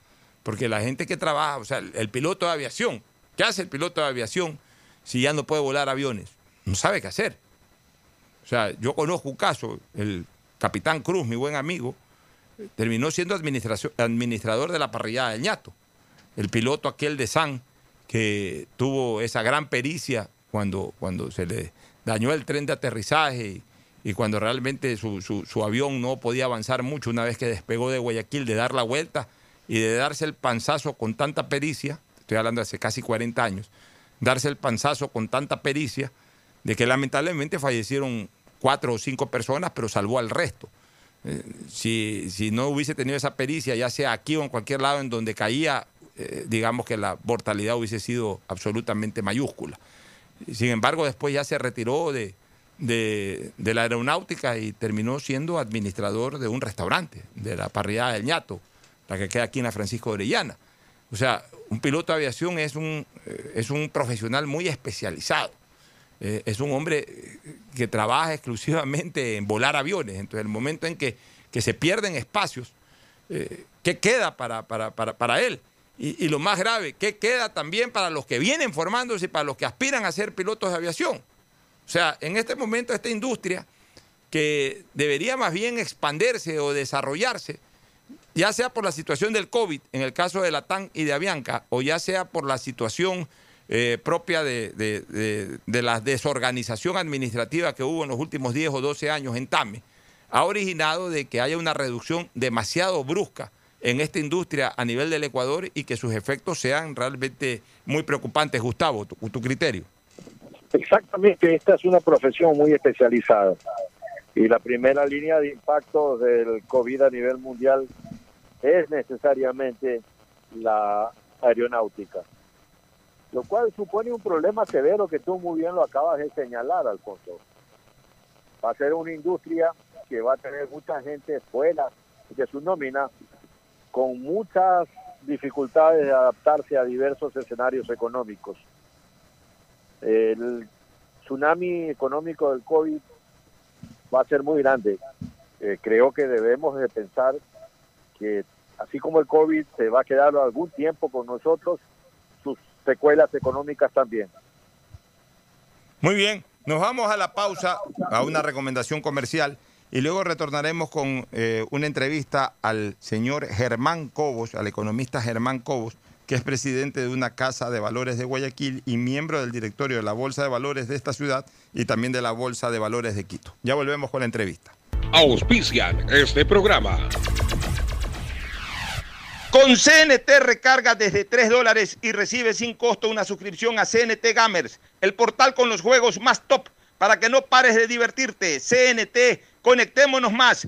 Porque la gente que trabaja, o sea, el piloto de aviación, ¿qué hace el piloto de aviación si ya no puede volar aviones? No sabe qué hacer. O sea, yo conozco un caso, el capitán Cruz, mi buen amigo, terminó siendo administrador de la parrillada del ñato. El piloto aquel de San, que tuvo esa gran pericia cuando, cuando se le dañó el tren de aterrizaje y, cuando realmente su, su, avión no podía avanzar mucho una vez que despegó de Guayaquil, de dar la vuelta y de darse el panzazo con tanta pericia, estoy hablando de hace casi 40 años, darse el panzazo con tanta pericia, de que lamentablemente fallecieron cuatro o cinco personas, pero salvó al resto. Eh, si, no hubiese tenido esa pericia, ya sea aquí o en cualquier lado en donde caía, eh, digamos que la mortalidad hubiese sido absolutamente mayúscula. Sin embargo, después ya se retiró de, de, la aeronáutica y terminó siendo administrador de un restaurante, de la parrillada del ñato, la que queda aquí en la Francisco Orellana. O sea, un piloto de aviación es un, eh, es un profesional muy especializado. Eh, es un hombre que trabaja exclusivamente en volar aviones. Entonces, el momento en que, se pierden espacios, eh, ¿qué queda para, para, él? Y, y, lo más grave, ¿qué queda también para los que vienen formándose y para los que aspiran a ser pilotos de aviación? O sea, en este momento esta industria que debería más bien expandirse o desarrollarse, ya sea por la situación del COVID, en el caso de la TAN y de Avianca, o ya sea por la situación eh, propia de, la desorganización administrativa que hubo en los últimos 10 o 12 años en TAME, ha originado de que haya una reducción demasiado brusca en esta industria a nivel del Ecuador y que sus efectos sean realmente muy preocupantes. Gustavo, tu criterio. Exactamente, esta es una profesión muy especializada y la primera línea de impacto del COVID a nivel mundial es necesariamente la aeronáutica lo cual supone un problema severo que tú muy bien lo acabas de señalar, Alfonso. Va a ser una industria que va a tener mucha gente fuera de su nómina, con muchas dificultades de adaptarse a diversos escenarios económicos. El tsunami económico del COVID va a ser muy grande. Eh, creo que debemos de pensar que así como el COVID se va a quedar algún tiempo con nosotros, secuelas económicas también. Muy bien, nos vamos a la pausa, a una recomendación comercial y luego retornaremos con eh, una entrevista al señor Germán Cobos, al economista Germán Cobos, que es presidente de una casa de valores de Guayaquil y miembro del directorio de la Bolsa de Valores de esta ciudad y también de la Bolsa de Valores de Quito. Ya volvemos con la entrevista. auspician este programa. Con CNT recarga desde 3 dólares y recibe sin costo una suscripción a CNT Gamers, el portal con los juegos más top para que no pares de divertirte. CNT, conectémonos más.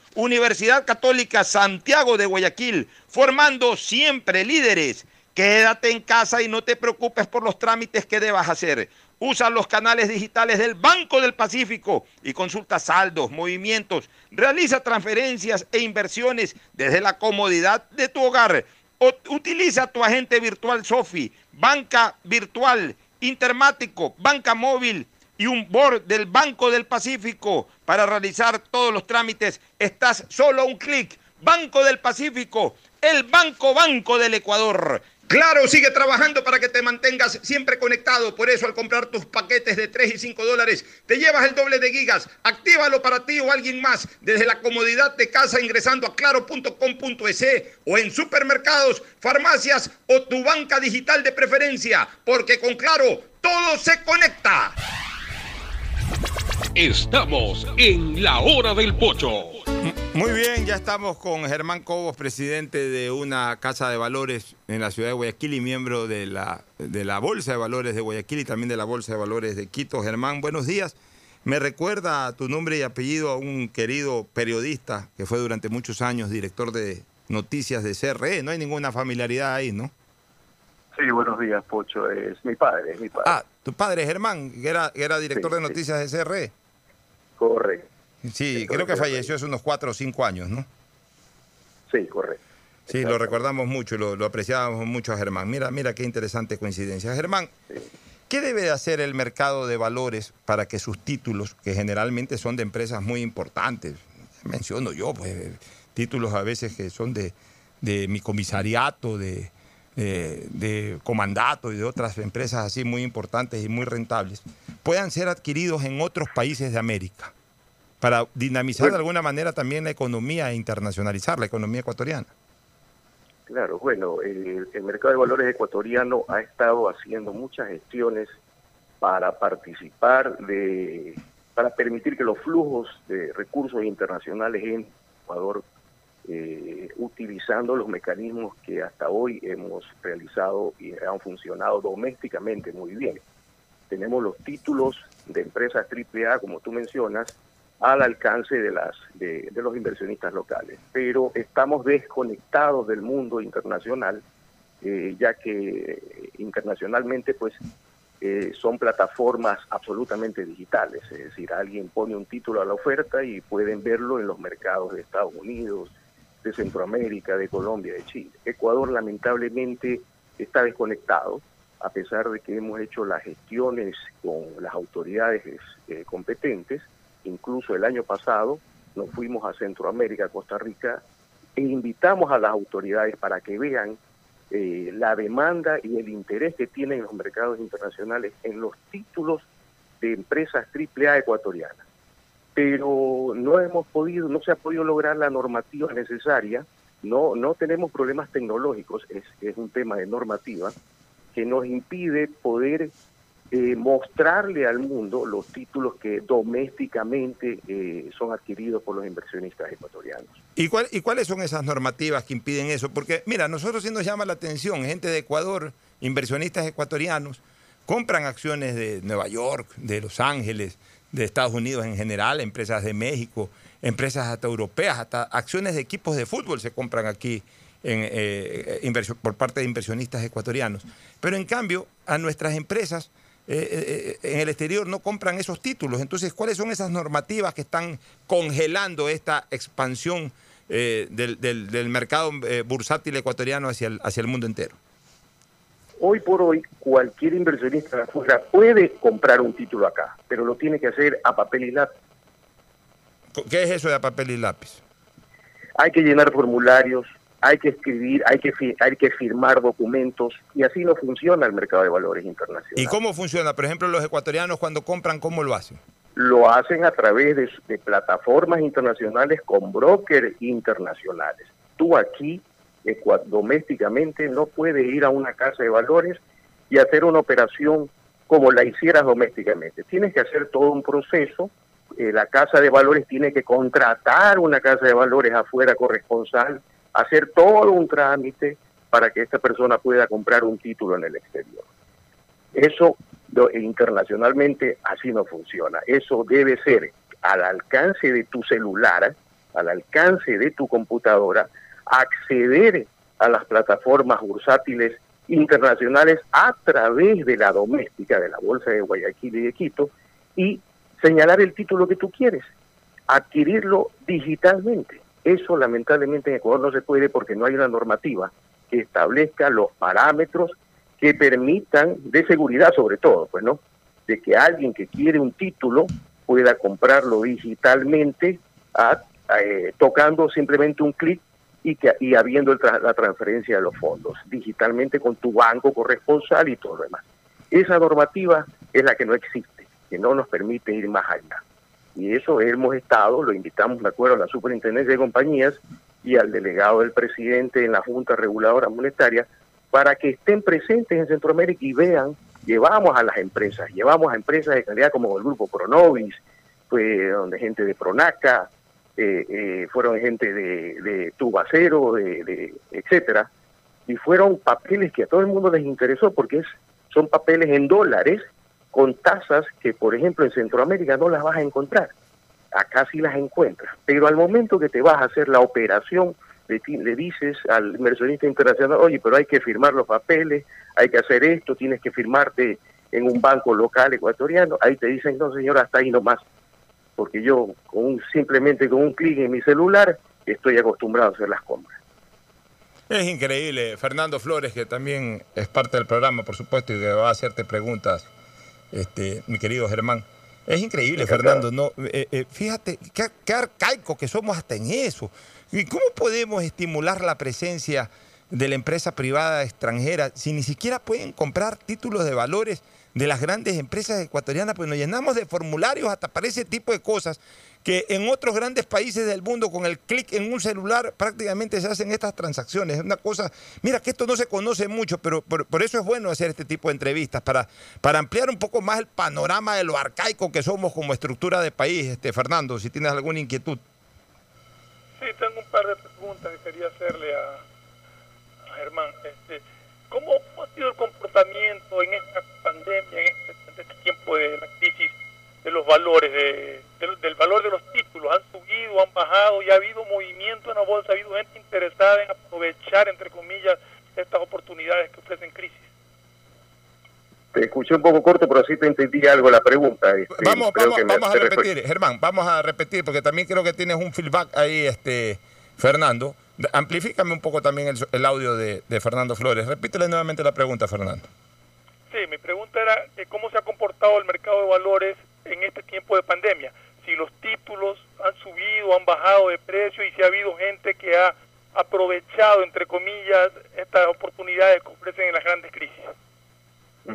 Universidad Católica Santiago de Guayaquil, formando siempre líderes. Quédate en casa y no te preocupes por los trámites que debas hacer. Usa los canales digitales del Banco del Pacífico y consulta saldos, movimientos, realiza transferencias e inversiones desde la comodidad de tu hogar. O utiliza tu agente virtual Sofi, banca virtual, intermático, banca móvil y un board del Banco del Pacífico para realizar todos los trámites. Estás solo un clic. Banco del Pacífico, el Banco Banco del Ecuador. Claro, sigue trabajando para que te mantengas siempre conectado. Por eso, al comprar tus paquetes de 3 y 5 dólares, te llevas el doble de gigas. Actívalo para ti o alguien más desde la comodidad de casa ingresando a claro.com.es o en supermercados, farmacias o tu banca digital de preferencia. Porque con Claro, todo se conecta. Estamos en la hora del pocho. Muy bien, ya estamos con Germán Cobos, presidente de una casa de valores en la ciudad de Guayaquil y miembro de la, de la Bolsa de Valores de Guayaquil y también de la Bolsa de Valores de Quito. Germán, buenos días. Me recuerda tu nombre y apellido a un querido periodista que fue durante muchos años director de noticias de CRE. No hay ninguna familiaridad ahí, ¿no? Sí, buenos días, Pocho. Es mi padre, es mi padre. Ah, tu padre, Germán, que era, que era director Sí, de sí. noticias de CRE. Correcto. Sí, creo que falleció hace unos cuatro o cinco años, ¿no? Sí, correcto. Sí, lo recordamos mucho y lo, lo apreciábamos mucho a Germán. Mira, mira qué interesante coincidencia. Germán, ¿qué debe de hacer el mercado de valores para que sus títulos, que generalmente son de empresas muy importantes, menciono yo, pues títulos a veces que son de, de mi comisariato, de, de, de comandato y de otras empresas así muy importantes y muy rentables, puedan ser adquiridos en otros países de América para dinamizar de alguna manera también la economía e internacionalizar la economía ecuatoriana? Claro, bueno, el, el mercado de valores ecuatoriano ha estado haciendo muchas gestiones para participar de, para permitir que los flujos de recursos internacionales en Ecuador, eh, utilizando los mecanismos que hasta hoy hemos realizado y han funcionado domésticamente muy bien. Tenemos los títulos de empresas AAA, como tú mencionas, al alcance de las de, los inversionistas locales, pero estamos desconectados del mundo internacional, eh, ya que internacionalmente pues eh, son plataformas absolutamente digitales, es decir, alguien pone un título a la oferta y pueden verlo en los mercados de Estados Unidos, de Centroamérica, de Colombia, de Chile. Ecuador lamentablemente está desconectado, a pesar de que hemos hecho las gestiones con las autoridades eh, competentes, incluso el año pasado nos fuimos a Centroamérica, Costa Rica, e invitamos a las autoridades para que vean eh, la demanda y el interés que tienen los mercados internacionales en los títulos de empresas AAA ecuatorianas. Pero no hemos podido, no se ha podido lograr la normativa necesaria, no, no tenemos problemas tecnológicos, es, es un tema de normativa que nos impide poder eh, mostrarle al mundo los títulos que domésticamente eh, son adquiridos por los inversionistas ecuatorianos. ¿Y, cuál- ¿Y cuáles son esas normativas que impiden eso? Porque, mira, nosotros sí nos llama la atención, gente de Ecuador, inversionistas ecuatorianos, compran acciones de Nueva York, de Los Ángeles, de Estados Unidos en general, empresas de México, empresas hasta europeas, hasta acciones de equipos de fútbol se compran aquí en, eh, por parte de inversionistas ecuatorianos. Pero en cambio, a nuestras empresas eh, eh, en el exterior no compran esos títulos. Entonces, ¿cuáles son esas normativas que están congelando esta expansión del, mercado bursátil ecuatoriano hacia el, hacia el mundo entero? Hoy por hoy, cualquier inversionista de afuera puede comprar un título acá, pero lo tiene que hacer a papel y lápiz. ¿Qué es eso de a papel y lápiz? Hay que llenar formularios, hay que escribir, hay que, hay que firmar documentos y así no funciona el mercado de valores internacional. ¿Y cómo funciona? Por ejemplo, los ecuatorianos cuando compran, ¿cómo lo hacen? Lo hacen a través de, plataformas internacionales con brokers internacionales. Tú aquí, domésticamente, no puedes ir a una casa de valores y hacer una operación como la hicieras domésticamente. Tienes que hacer todo un proceso eh, la casa de valores tiene que contratar una casa de valores afuera corresponsal, hacer todo un trámite para que esta persona pueda comprar un título en el exterior. Eso internacionalmente así no funciona. Eso debe ser al alcance de tu celular, al alcance de tu computadora, acceder a las plataformas bursátiles internacionales a través de la doméstica de la Bolsa de Guayaquil y de Quito y señalar el título que tú quieres, adquirirlo digitalmente. Eso lamentablemente en Ecuador no se puede porque no hay una normativa que establezca los parámetros que permitan, de seguridad sobre todo, pues no, de que alguien que quiere un título pueda comprarlo digitalmente eh, tocando simplemente un clic y, que, y habiendo la transferencia de los fondos digitalmente con tu banco corresponsal y todo lo demás. Esa normativa es la que no existe que no nos permite ir más allá. Y eso hemos estado, lo invitamos, me acuerdo, a la superintendencia de compañías y al delegado del presidente en la Junta Reguladora Monetaria para que estén presentes en Centroamérica y vean, llevamos a las empresas, llevamos a empresas de calidad como el grupo Pronovis, fue donde gente de Pronaca, eh, eh, fueron gente de, Tubacero, de, etcétera, y fueron papeles que a todo el mundo les interesó porque son papeles en dólares con tasas que, por ejemplo, en Centroamérica no las vas a encontrar. Acá sí las encuentras. Pero al momento que te vas a hacer la operación, le, dices al inversionista internacional, oye, pero hay que firmar los papeles, hay que hacer esto, tienes que firmarte en un banco local ecuatoriano, ahí te dicen, no señor, hasta ahí nomás, porque yo con simplemente con un clic en mi celular estoy acostumbrado a hacer las compras. Es increíble, Fernando Flores, que también es parte del programa, por supuesto, y que va a hacerte preguntas este, mi querido Germán. Es increíble, Fernando. No, eh, eh, fíjate qué, arcaico que somos hasta en eso. ¿Y cómo podemos estimular la presencia de la empresa privada extranjera si ni siquiera pueden comprar títulos de valores de las grandes empresas ecuatorianas? Pues nos llenamos de formularios hasta para ese tipo de cosas que en otros grandes países del mundo con el clic en un celular prácticamente se hacen estas transacciones. Es una cosa, mira que esto no se conoce mucho, pero por, eso es bueno hacer este tipo de entrevistas, para, para ampliar un poco más el panorama de lo arcaico que somos como estructura de país, este Fernando, si tienes alguna inquietud. Sí, tengo un par de preguntas que quería hacerle a, Germán. Este, ¿Cómo ha sido el comportamiento en esta pandemia, en este, este tiempo de la crisis? de los valores, de, del valor de los títulos. Han subido, han bajado y ha habido movimiento en la bolsa, ha habido gente interesada en aprovechar, entre comillas, estas oportunidades que ofrecen crisis. Te escuché un poco corto, pero así te entendí algo la pregunta. Este, vamos vamos, vamos a repetir, Germán, vamos a repetir, porque también creo que tienes un feedback ahí, este Fernando. Amplifícame un poco también el, audio de, de Fernando Flores. Repítele nuevamente la pregunta, Fernando. Sí, mi pregunta era cómo se ha comportado el mercado de valores en este tiempo de pandemia. Si los títulos han subido, han bajado de precio y si ha habido gente que ha aprovechado, entre comillas, estas oportunidades que ofrecen en las grandes crisis.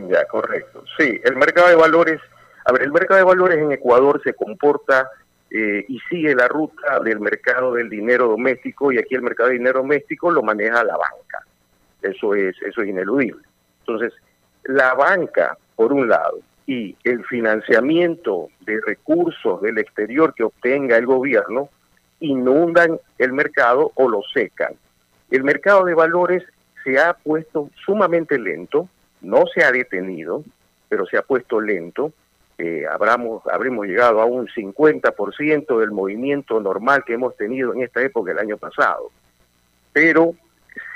Ya, correcto. Sí, el mercado de valores, a ver, el mercado de valores en Ecuador se comporta eh, y sigue la ruta del mercado del dinero doméstico y aquí el mercado de dinero doméstico lo maneja la banca. Eso es, eso es ineludible. Entonces, la banca, por un lado, y el financiamiento de recursos del exterior que obtenga el gobierno inundan el mercado o lo secan. El mercado de valores se ha puesto sumamente lento, no se ha detenido, pero se ha puesto lento. Eh, habremos, habremos llegado a un 50% del movimiento normal que hemos tenido en esta época el año pasado. Pero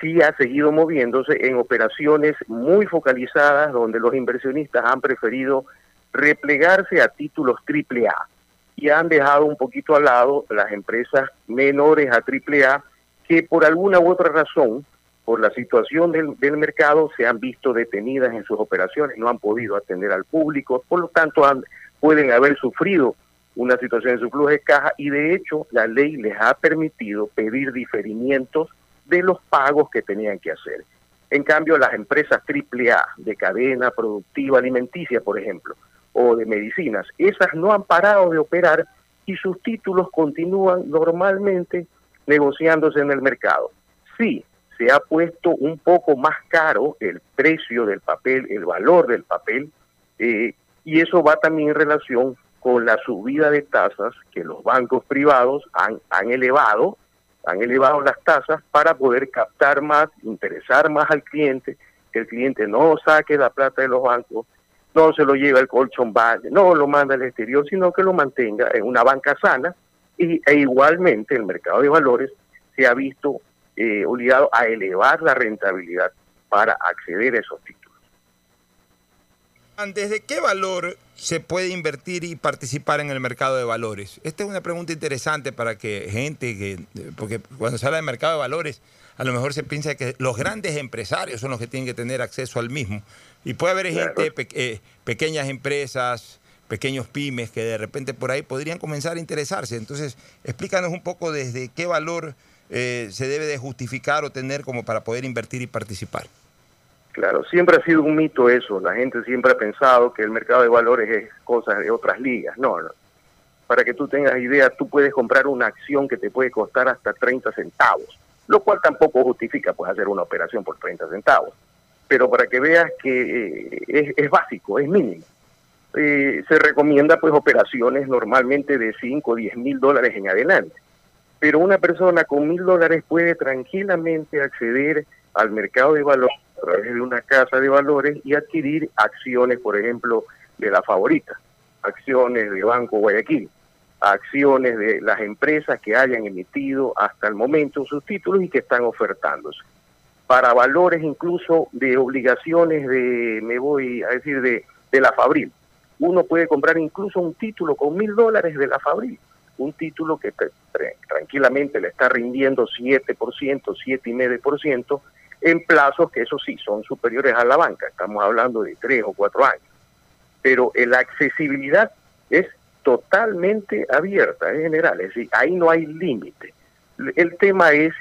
sí ha seguido moviéndose en operaciones muy focalizadas donde los inversionistas han preferido replegarse a títulos AAA y han dejado un poquito al lado las empresas menores a AAA que por alguna u otra razón, por la situación del, del, mercado, se han visto detenidas en sus operaciones, no han podido atender al público, por lo tanto han, pueden haber sufrido una situación de su flujo de caja y de hecho la ley les ha permitido pedir diferimientos de los pagos que tenían que hacer. En cambio, las empresas AAA de cadena productiva alimenticia, por ejemplo, o de medicinas, esas no han parado de operar y sus títulos continúan normalmente negociándose en el mercado. Sí, se ha puesto un poco más caro el precio del papel, el valor del papel, eh, y eso va también en relación con la subida de tasas que los bancos privados han, han elevado, han elevado las tasas para poder captar más, interesar más al cliente, que el cliente no saque la plata de los bancos, no se lo lleve al colchón no lo manda al exterior, sino que lo mantenga en una banca sana y, e igualmente el mercado de valores se ha visto eh, obligado a elevar la rentabilidad para acceder a esos títulos. ¿Desde qué valor se puede invertir y participar en el mercado de valores? Esta es una pregunta interesante para que gente que, porque cuando se habla de mercado de valores, a lo mejor se piensa que los grandes empresarios son los que tienen que tener acceso al mismo. Y puede haber gente, pe eh, pequeñas empresas, pequeños pymes que de repente por ahí podrían comenzar a interesarse. Entonces, explícanos un poco desde qué valor eh, se debe de justificar o tener como para poder invertir y participar. Claro, siempre ha sido un mito eso. La gente siempre ha pensado que el mercado de valores es cosa de otras ligas. No, no. Para que tú tengas idea, tú puedes comprar una acción que te puede costar hasta 30 centavos, lo cual tampoco justifica pues hacer una operación por 30 centavos. Pero para que veas que eh, es, es básico, es mínimo eh, se recomienda pues operaciones normalmente de 5 o 10 mil dólares en adelante. Pero una persona con mil dólares puede tranquilamente acceder al mercado de valores a través de una casa de valores y adquirir acciones, por ejemplo, de la favorita, acciones de Banco Guayaquil, acciones de las empresas que hayan emitido hasta el momento sus títulos y que están ofertándose. Para valores incluso de obligaciones de, me voy a decir, de, de la Fabril uno puede comprar incluso un título con mil dólares de la Fabril, un título que tranquilamente le está rindiendo 7%, 7,5% en plazos que eso sí son superiores a la banca, estamos hablando de tres o cuatro años. Pero la accesibilidad es totalmente abierta en general, es decir, ahí no hay límite. El tema es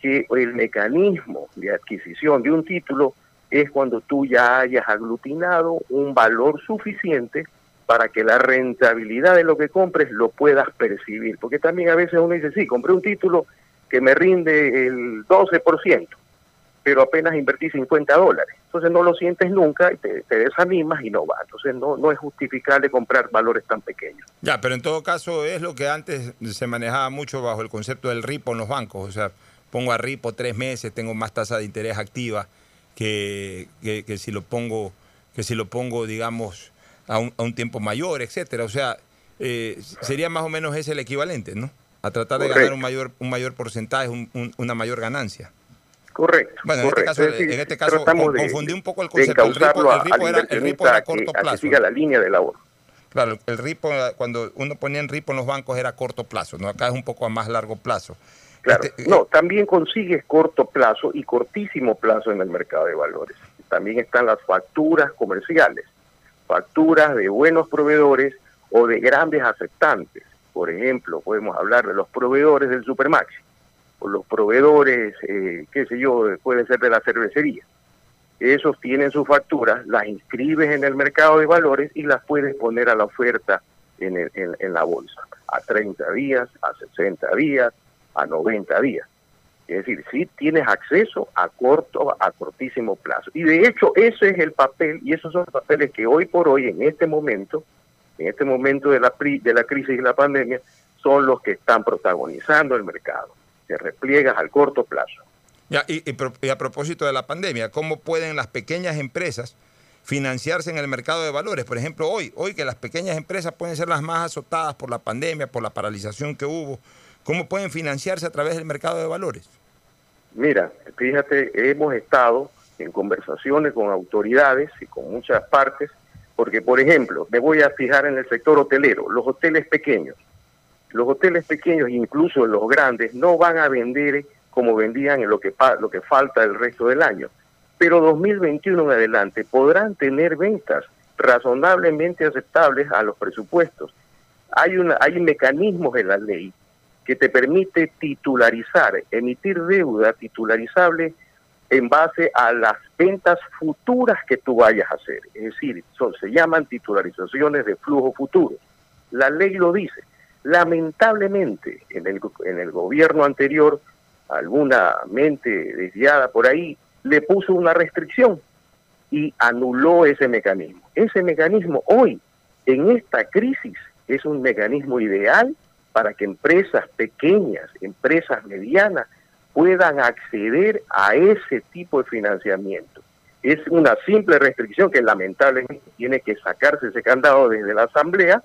que el mecanismo de adquisición de un título es cuando tú ya hayas aglutinado un valor suficiente para que la rentabilidad de lo que compres lo puedas percibir. Porque también a veces uno dice, sí, compré un título que me rinde el 12%, pero apenas invertí 50 dólares. Entonces no lo sientes nunca y te, desanimas y no va. Entonces no, no es justificable comprar valores tan pequeños. Ya, pero en todo caso es lo que antes se manejaba mucho bajo el concepto del RIPO en los bancos. O sea, pongo a RIPO tres meses, tengo más tasa de interés activa que, que, si lo pongo, que si lo pongo, digamos, a un, a un tiempo mayor, etcétera. O sea, eh, sería más o menos ese el equivalente, ¿no? A tratar de ganar un mayor, un mayor porcentaje, un, una mayor ganancia. Correcto. Bueno, en este caso, en este caso confundí un poco el concepto. El ripo, el ripo, era, el ripo era a corto que, plazo. A siga la línea de labor. Claro, el ripo, cuando uno ponía en ripo en los bancos era a corto plazo, ¿no? Acá es un poco a más largo plazo. Claro, este, no, también consigues corto plazo y cortísimo plazo en el mercado de valores. También están las facturas comerciales, facturas de buenos proveedores o de grandes aceptantes. Por ejemplo, podemos hablar de los proveedores del Supermaxi los proveedores, eh, qué sé yo, puede ser de la cervecería. Esos tienen sus facturas, las inscribes en el mercado de valores y las puedes poner a la oferta en, el, en, la bolsa, a 30 días, a 60 días, a 90 días. Es decir, si tienes acceso a corto, a cortísimo plazo. Y de hecho, ese es el papel, y esos son los papeles que hoy por hoy, en este momento, en este momento de la, de la crisis y la pandemia, son los que están protagonizando el mercado. Se repliegas al corto plazo. Ya, y, y, a propósito de la pandemia, ¿cómo pueden las pequeñas empresas financiarse en el mercado de valores. Por ejemplo, hoy, hoy que las pequeñas empresas pueden ser las más azotadas por la pandemia, por la paralización que hubo, ¿cómo pueden financiarse a través del mercado de valores? Mira, fíjate, hemos estado en conversaciones con autoridades y con muchas partes, porque por ejemplo, me voy a fijar en el sector hotelero, los hoteles pequeños. Los hoteles pequeños, incluso los grandes, no van a vender como vendían en lo que, lo que falta el resto del año. Pero 2021 en adelante podrán tener ventas razonablemente aceptables a los presupuestos. Hay, una, hay mecanismos en la ley que te permite titularizar, emitir deuda titularizable en base a las ventas futuras que tú vayas a hacer. Es decir, son, se llaman titularizaciones de flujo futuro. La ley lo dice. Lamentablemente, en el, en el gobierno anterior, alguna mente desviada por ahí le puso una restricción y anuló ese mecanismo. Ese mecanismo hoy, en esta crisis, es un mecanismo ideal para que empresas pequeñas, empresas medianas, puedan acceder a ese tipo de financiamiento. Es una simple restricción que lamentablemente tiene que sacarse ese candado desde la Asamblea,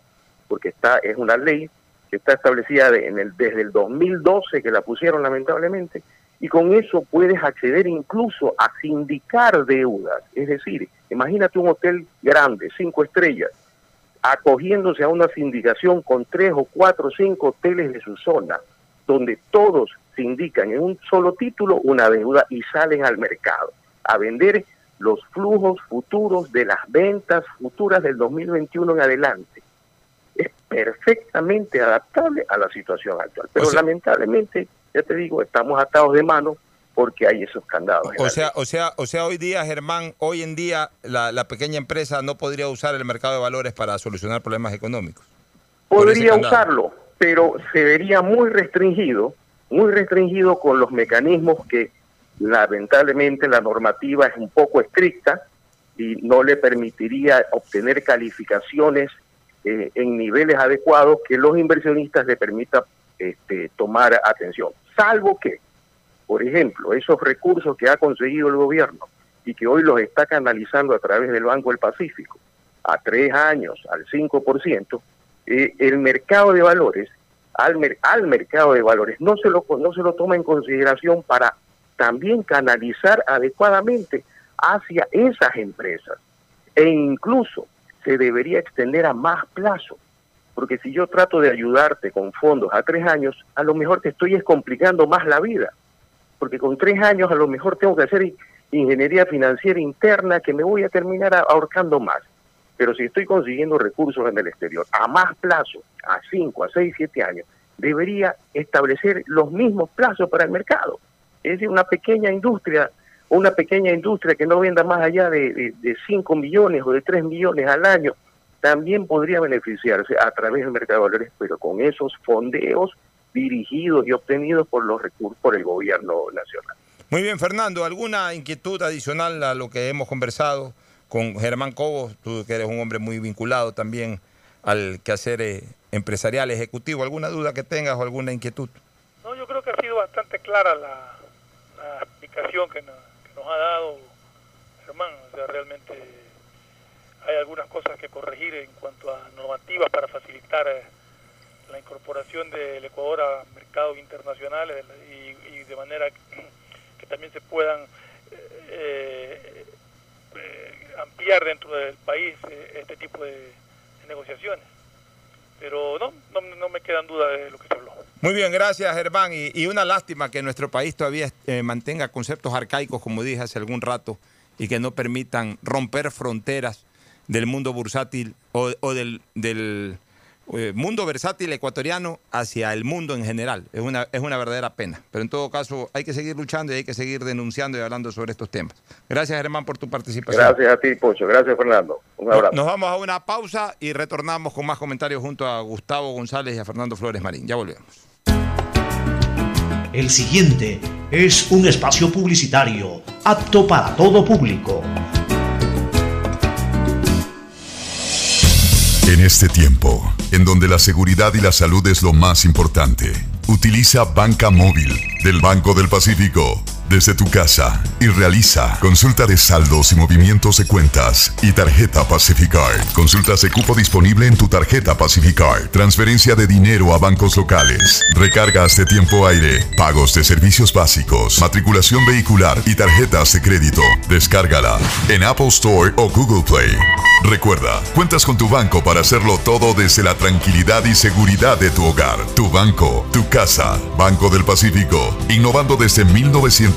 porque está es una ley que está establecida en el, desde el 2012 que la pusieron lamentablemente, y con eso puedes acceder incluso a sindicar deudas. Es decir, imagínate un hotel grande, cinco estrellas, acogiéndose a una sindicación con tres o cuatro o cinco hoteles de su zona, donde todos indican en un solo título una deuda y salen al mercado a vender los flujos futuros de las ventas futuras del 2021 en adelante. Perfectamente adaptable a la situación actual. Pero lamentablemente, ya te digo, estamos atados de mano porque hay esos candados. O sea, o sea, o sea, hoy día, Germán, hoy en día la, la, pequeña empresa no podría usar el mercado de valores para solucionar problemas económicos. Podría usarlo, pero se vería muy restringido muy restringido con los mecanismos que lamentablemente la normativa es un poco estricta y no le permitiría obtener calificaciones eh, en niveles adecuados que los inversionistas le permita este, tomar atención. Salvo que, por ejemplo, esos recursos que ha conseguido el gobierno y que hoy los está canalizando a través del Banco del Pacífico a tres años, al 5%, eh, el mercado de valores al, mercado de valores. No se, lo, no se lo toma en consideración para también canalizar adecuadamente hacia esas empresas. E incluso se debería extender a más plazo. Porque si yo trato de ayudarte con fondos a tres años, a lo mejor te estoy complicando más la vida. Porque con tres años a lo mejor tengo que hacer ingeniería financiera interna que me voy a terminar ahorcando más. Pero si estoy consiguiendo recursos en el exterior a más plazo, a 5, a 6, 7 años, debería establecer los mismos plazos para el mercado. Es decir, una pequeña industria, una pequeña industria que no venda más allá de, de, 5 millones o de 3 millones al año, también podría beneficiarse a través del mercado de valores, pero con esos fondeos dirigidos y obtenidos por los recursos por el gobierno nacional. Muy bien, Fernando, ¿alguna inquietud adicional a lo que hemos conversado? con Germán Cobos, tú que eres un hombre muy vinculado también al quehacer eh, empresarial ejecutivo. ¿Alguna duda que tengas o alguna inquietud? No, yo creo que ha sido bastante clara la, explicación que nos, ha dado Germán. O sea, realmente hay algunas cosas que corregir en cuanto a normativas para facilitar eh, la incorporación del Ecuador a mercados internacionales y, de manera que, también se puedan eh, ampliar dentro del país eh, este tipo de, negociaciones. Pero no, no, me quedan dudas de lo que se habló. Muy bien, gracias Germán. Y, una lástima que nuestro país todavía eh, mantenga conceptos arcaicos, como dije hace algún rato, y que no permitan romper fronteras del mundo bursátil o, o del, del eh, mundo versátil ecuatoriano hacia el mundo en general. Es una, es una verdadera pena. Pero en todo caso, hay que seguir luchando y hay que seguir denunciando y hablando sobre estos temas. Gracias, Germán, por tu participación. Gracias a ti, Pocho. Gracias, Fernando. Un abrazo. Nos vamos a una pausa y retornamos con más comentarios junto a Gustavo González y a Fernando Flores Marín. Ya volvemos. El siguiente es un espacio publicitario apto para todo público. En este tiempo, en donde la seguridad y la salud es lo más importante, utiliza Banca Móvil del Banco del Pacífico desde tu casa y realiza consulta de saldos y movimientos de cuentas y tarjeta Pacificard. Consultas de cupo disponible en tu tarjeta Pacificard. Transferencia de dinero a bancos locales. Recargas de tiempo aire. Pagos de servicios básicos. Matriculación vehicular y tarjetas de crédito. Descárgala en Apple Store o Google Play. Recuerda, cuentas con tu banco para hacerlo todo desde la tranquilidad y seguridad de tu hogar. Tu banco, tu casa. Banco del Pacífico. Innovando desde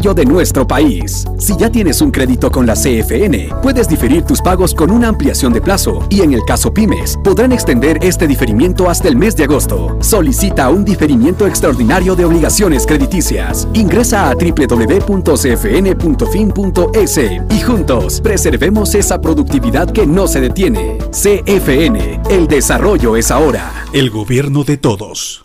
de nuestro país. Si ya tienes un crédito con la CFN, puedes diferir tus pagos con una ampliación de plazo y en el caso pymes podrán extender este diferimiento hasta el mes de agosto. Solicita un diferimiento extraordinario de obligaciones crediticias. Ingresa a www.cfn.fin.es y juntos preservemos esa productividad que no se detiene. CFN, el desarrollo es ahora. El gobierno de todos.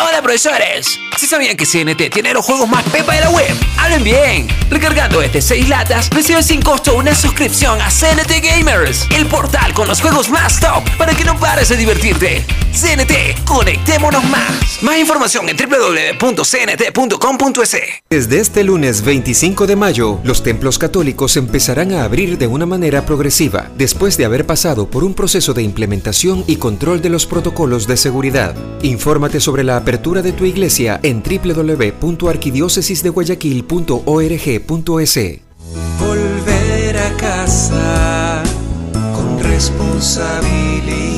Hola profesores, si sabían que CNT tiene los juegos más pepa de la web, hablen bien. Recargando este 6 latas, recibe sin costo una suscripción a CNT Gamers, el portal con los juegos más top para que no pares de divertirte. CNT, conectémonos más. Más información en www.cnt.com.es. Desde este lunes 25 de mayo, los templos católicos empezarán a abrir de una manera progresiva, después de haber pasado por un proceso de implementación y control de los protocolos de seguridad. Infórmate sobre la apertura de tu iglesia en www.arquidiócesisdeguayaquil.org.es. Volver a casa con responsabilidad.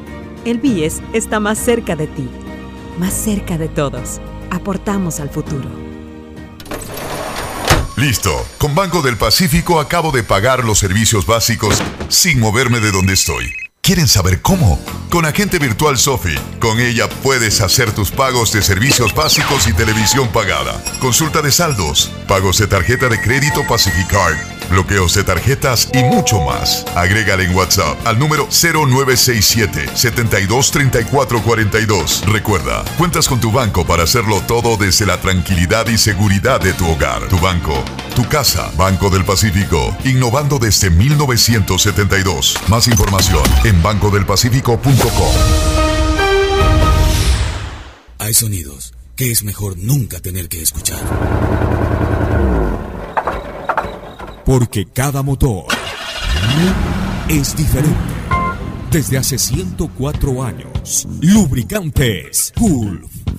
El BIES está más cerca de ti, más cerca de todos. Aportamos al futuro. Listo. Con Banco del Pacífico acabo de pagar los servicios básicos sin moverme de donde estoy. Quieren saber cómo? Con Agente Virtual Sofi. Con ella puedes hacer tus pagos de servicios básicos y televisión pagada. Consulta de saldos, pagos de tarjeta de crédito Pacificard, bloqueos de tarjetas y mucho más. Agrégale en WhatsApp al número 0967 723442. Recuerda, cuentas con tu banco para hacerlo todo desde la tranquilidad y seguridad de tu hogar. Tu banco, tu casa, Banco del Pacífico, innovando desde 1972. Más información en bancodelpacifico.com. Hay sonidos que es mejor nunca tener que escuchar. Porque cada motor es diferente. Desde hace 104 años, Lubricantes Gulf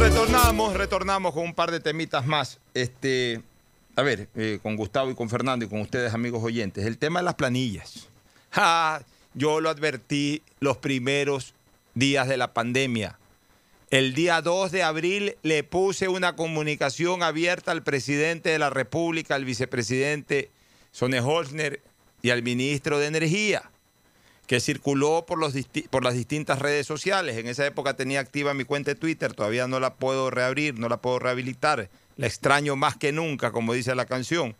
Retornamos, retornamos con un par de temitas más. Este, a ver, eh, con Gustavo y con Fernando y con ustedes, amigos oyentes. El tema de las planillas. Yo lo advertí los primeros días de la pandemia. El día 2 de abril le puse una comunicación abierta al presidente de la República, al vicepresidente Sone Holzner y al ministro de Energía, que circuló por, los por las distintas redes sociales. En esa época tenía activa mi cuenta de Twitter, todavía no la puedo reabrir, no la puedo rehabilitar. La extraño más que nunca, como dice la canción.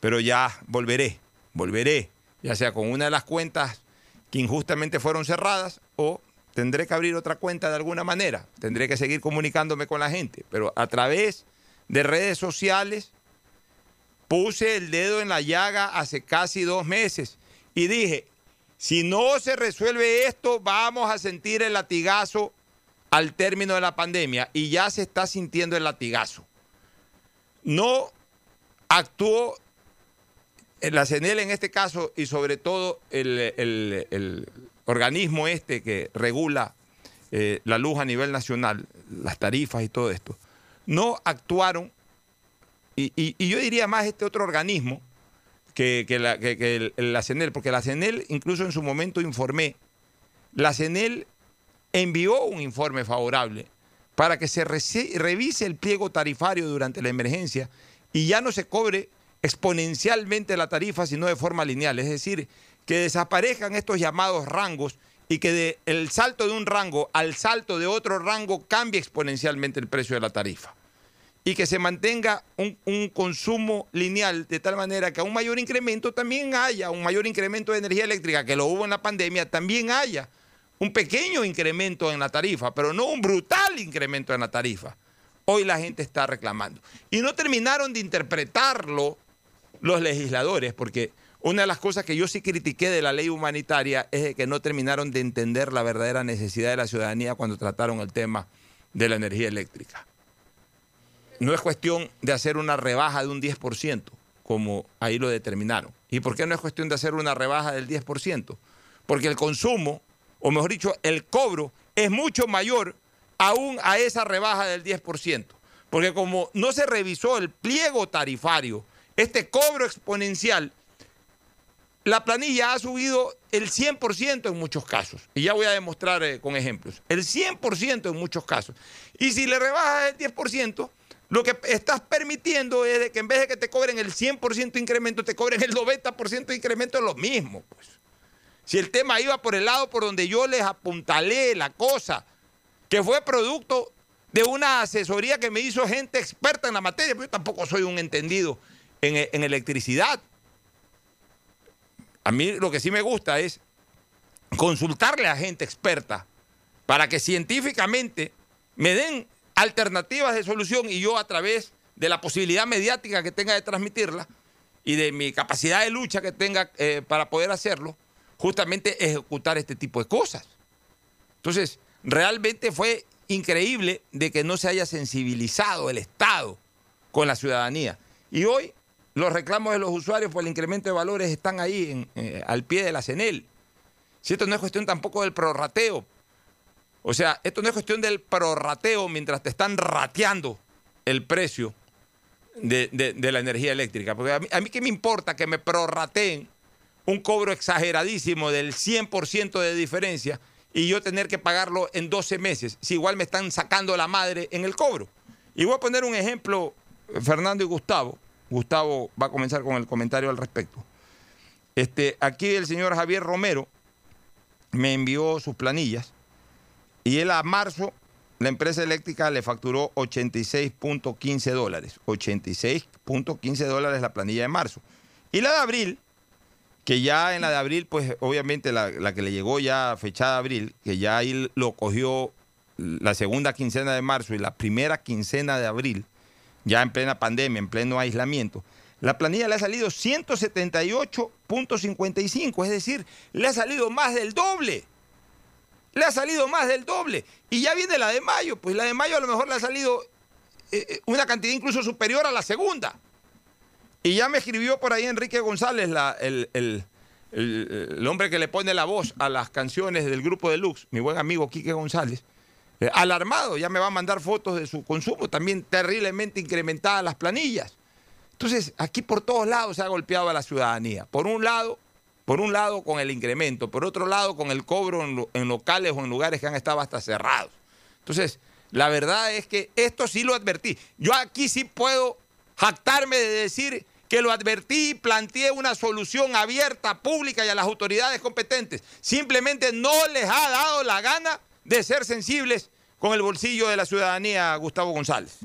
Pero ya volveré, volveré, ya sea con una de las cuentas que injustamente fueron cerradas o tendré que abrir otra cuenta de alguna manera. Tendré que seguir comunicándome con la gente. Pero a través de redes sociales puse el dedo en la llaga hace casi dos meses y dije, si no se resuelve esto, vamos a sentir el latigazo al término de la pandemia. Y ya se está sintiendo el latigazo. No actuó la CENEL en este caso y sobre todo el, organismo este que regula eh, la luz a nivel nacional, las tarifas y todo esto, no actuaron, y yo diría más este otro organismo que, que, la, que, que la, CENEL, porque la CENEL incluso en su momento informé, la CENEL envió un informe favorable para que se revise el pliego tarifario durante la emergencia y ya no se cobre exponencialmente la tarifa, sino de forma lineal. Es decir, que desaparezcan estos llamados rangos y que de el salto de un rango al salto de otro rango cambie exponencialmente el precio de la tarifa. Y que se mantenga un, un, consumo lineal de tal manera que a un mayor incremento también haya, un mayor incremento de energía eléctrica que lo hubo en la pandemia, también haya un pequeño incremento en la tarifa, pero no un brutal incremento en la tarifa. Hoy la gente está reclamando. Y no terminaron de interpretarlo los legisladores, porque una de las cosas que yo sí critiqué de la ley humanitaria es que no terminaron de entender la verdadera necesidad de la ciudadanía cuando trataron el tema de la energía eléctrica. No es cuestión de hacer una rebaja de un 10%, como ahí lo determinaron. ¿Y por qué no es cuestión de hacer una rebaja del 10%? Porque el consumo, o mejor dicho, el cobro, es mucho mayor aún a esa rebaja del 10%. Porque como no se revisó el pliego tarifario, este cobro exponencial, la planilla ha subido el 100% en muchos casos. Y ya voy a demostrar eh, con ejemplos. El 100% en muchos casos. Y si le rebajas el 10%, lo que estás permitiendo es que en vez de que te cobren el 100% de incremento, te cobren el 90% de incremento de lo mismo. Pues. Si el tema iba por el lado por donde yo les apuntalé la cosa, que fue producto de una asesoría que me hizo gente experta en la materia, porque yo tampoco soy un entendido en, en electricidad. A mí lo que sí me gusta es consultarle a gente experta para que científicamente me den alternativas de solución y yo a través de la posibilidad mediática que tenga de transmitirla y de mi capacidad de lucha que tenga eh, para poder hacerlo, justamente ejecutar este tipo de cosas. Entonces, realmente fue increíble de que no se haya sensibilizado el Estado con la ciudadanía. Y hoy los reclamos de los usuarios por el incremento de valores están ahí eh, al pie de la CENEL. Si no es cuestión tampoco del prorrateo. O sea, esto no es cuestión del prorrateo mientras te están rateando el precio de, la energía eléctrica. Porque a mí, a mí qué me importa que me prorrateen un cobro exageradísimo del 100% de diferencia y yo tener que pagarlo en 12 meses, si igual me están sacando la madre en el cobro. Y voy a poner un ejemplo, Fernando y Gustavo. Gustavo va a comenzar con el comentario al respecto. Este, aquí el señor Javier Romero me envió sus planillas y él a marzo la empresa eléctrica le facturó 86.15 dólares. 86.15 dólares la planilla de marzo. Y la de abril que ya en la de abril, pues obviamente la, que le llegó ya fechada abril, que ya ahí lo cogió la segunda quincena de marzo y la primera quincena de abril, ya en plena pandemia, en pleno aislamiento, la planilla le ha salido 178.55, es decir, le ha salido más del doble. Le ha salido más del doble. Y ya viene la de mayo, pues la de mayo a lo mejor le ha salido eh, eh, una cantidad incluso superior a la segunda. Y ya me escribió por ahí Enrique González, el, hombre que le pone la voz a las canciones del grupo de Lux, mi buen amigo Quique González, eh, alarmado, ya me va a mandar fotos de su consumo, también terriblemente incrementadas las planillas. Entonces, aquí por todos lados se ha golpeado a la ciudadanía. Por un lado, por un lado con el incremento, por otro lado con el cobro en, locales o en lugares que han estado hasta cerrados. Entonces, la verdad es que esto sí lo advertí. Yo aquí sí puedo jactarme de decir que lo advertí y planteé una solución abierta, pública y a las autoridades competentes. Simplemente no les ha dado la gana de ser sensibles con el bolsillo de la ciudadanía, Gustavo González.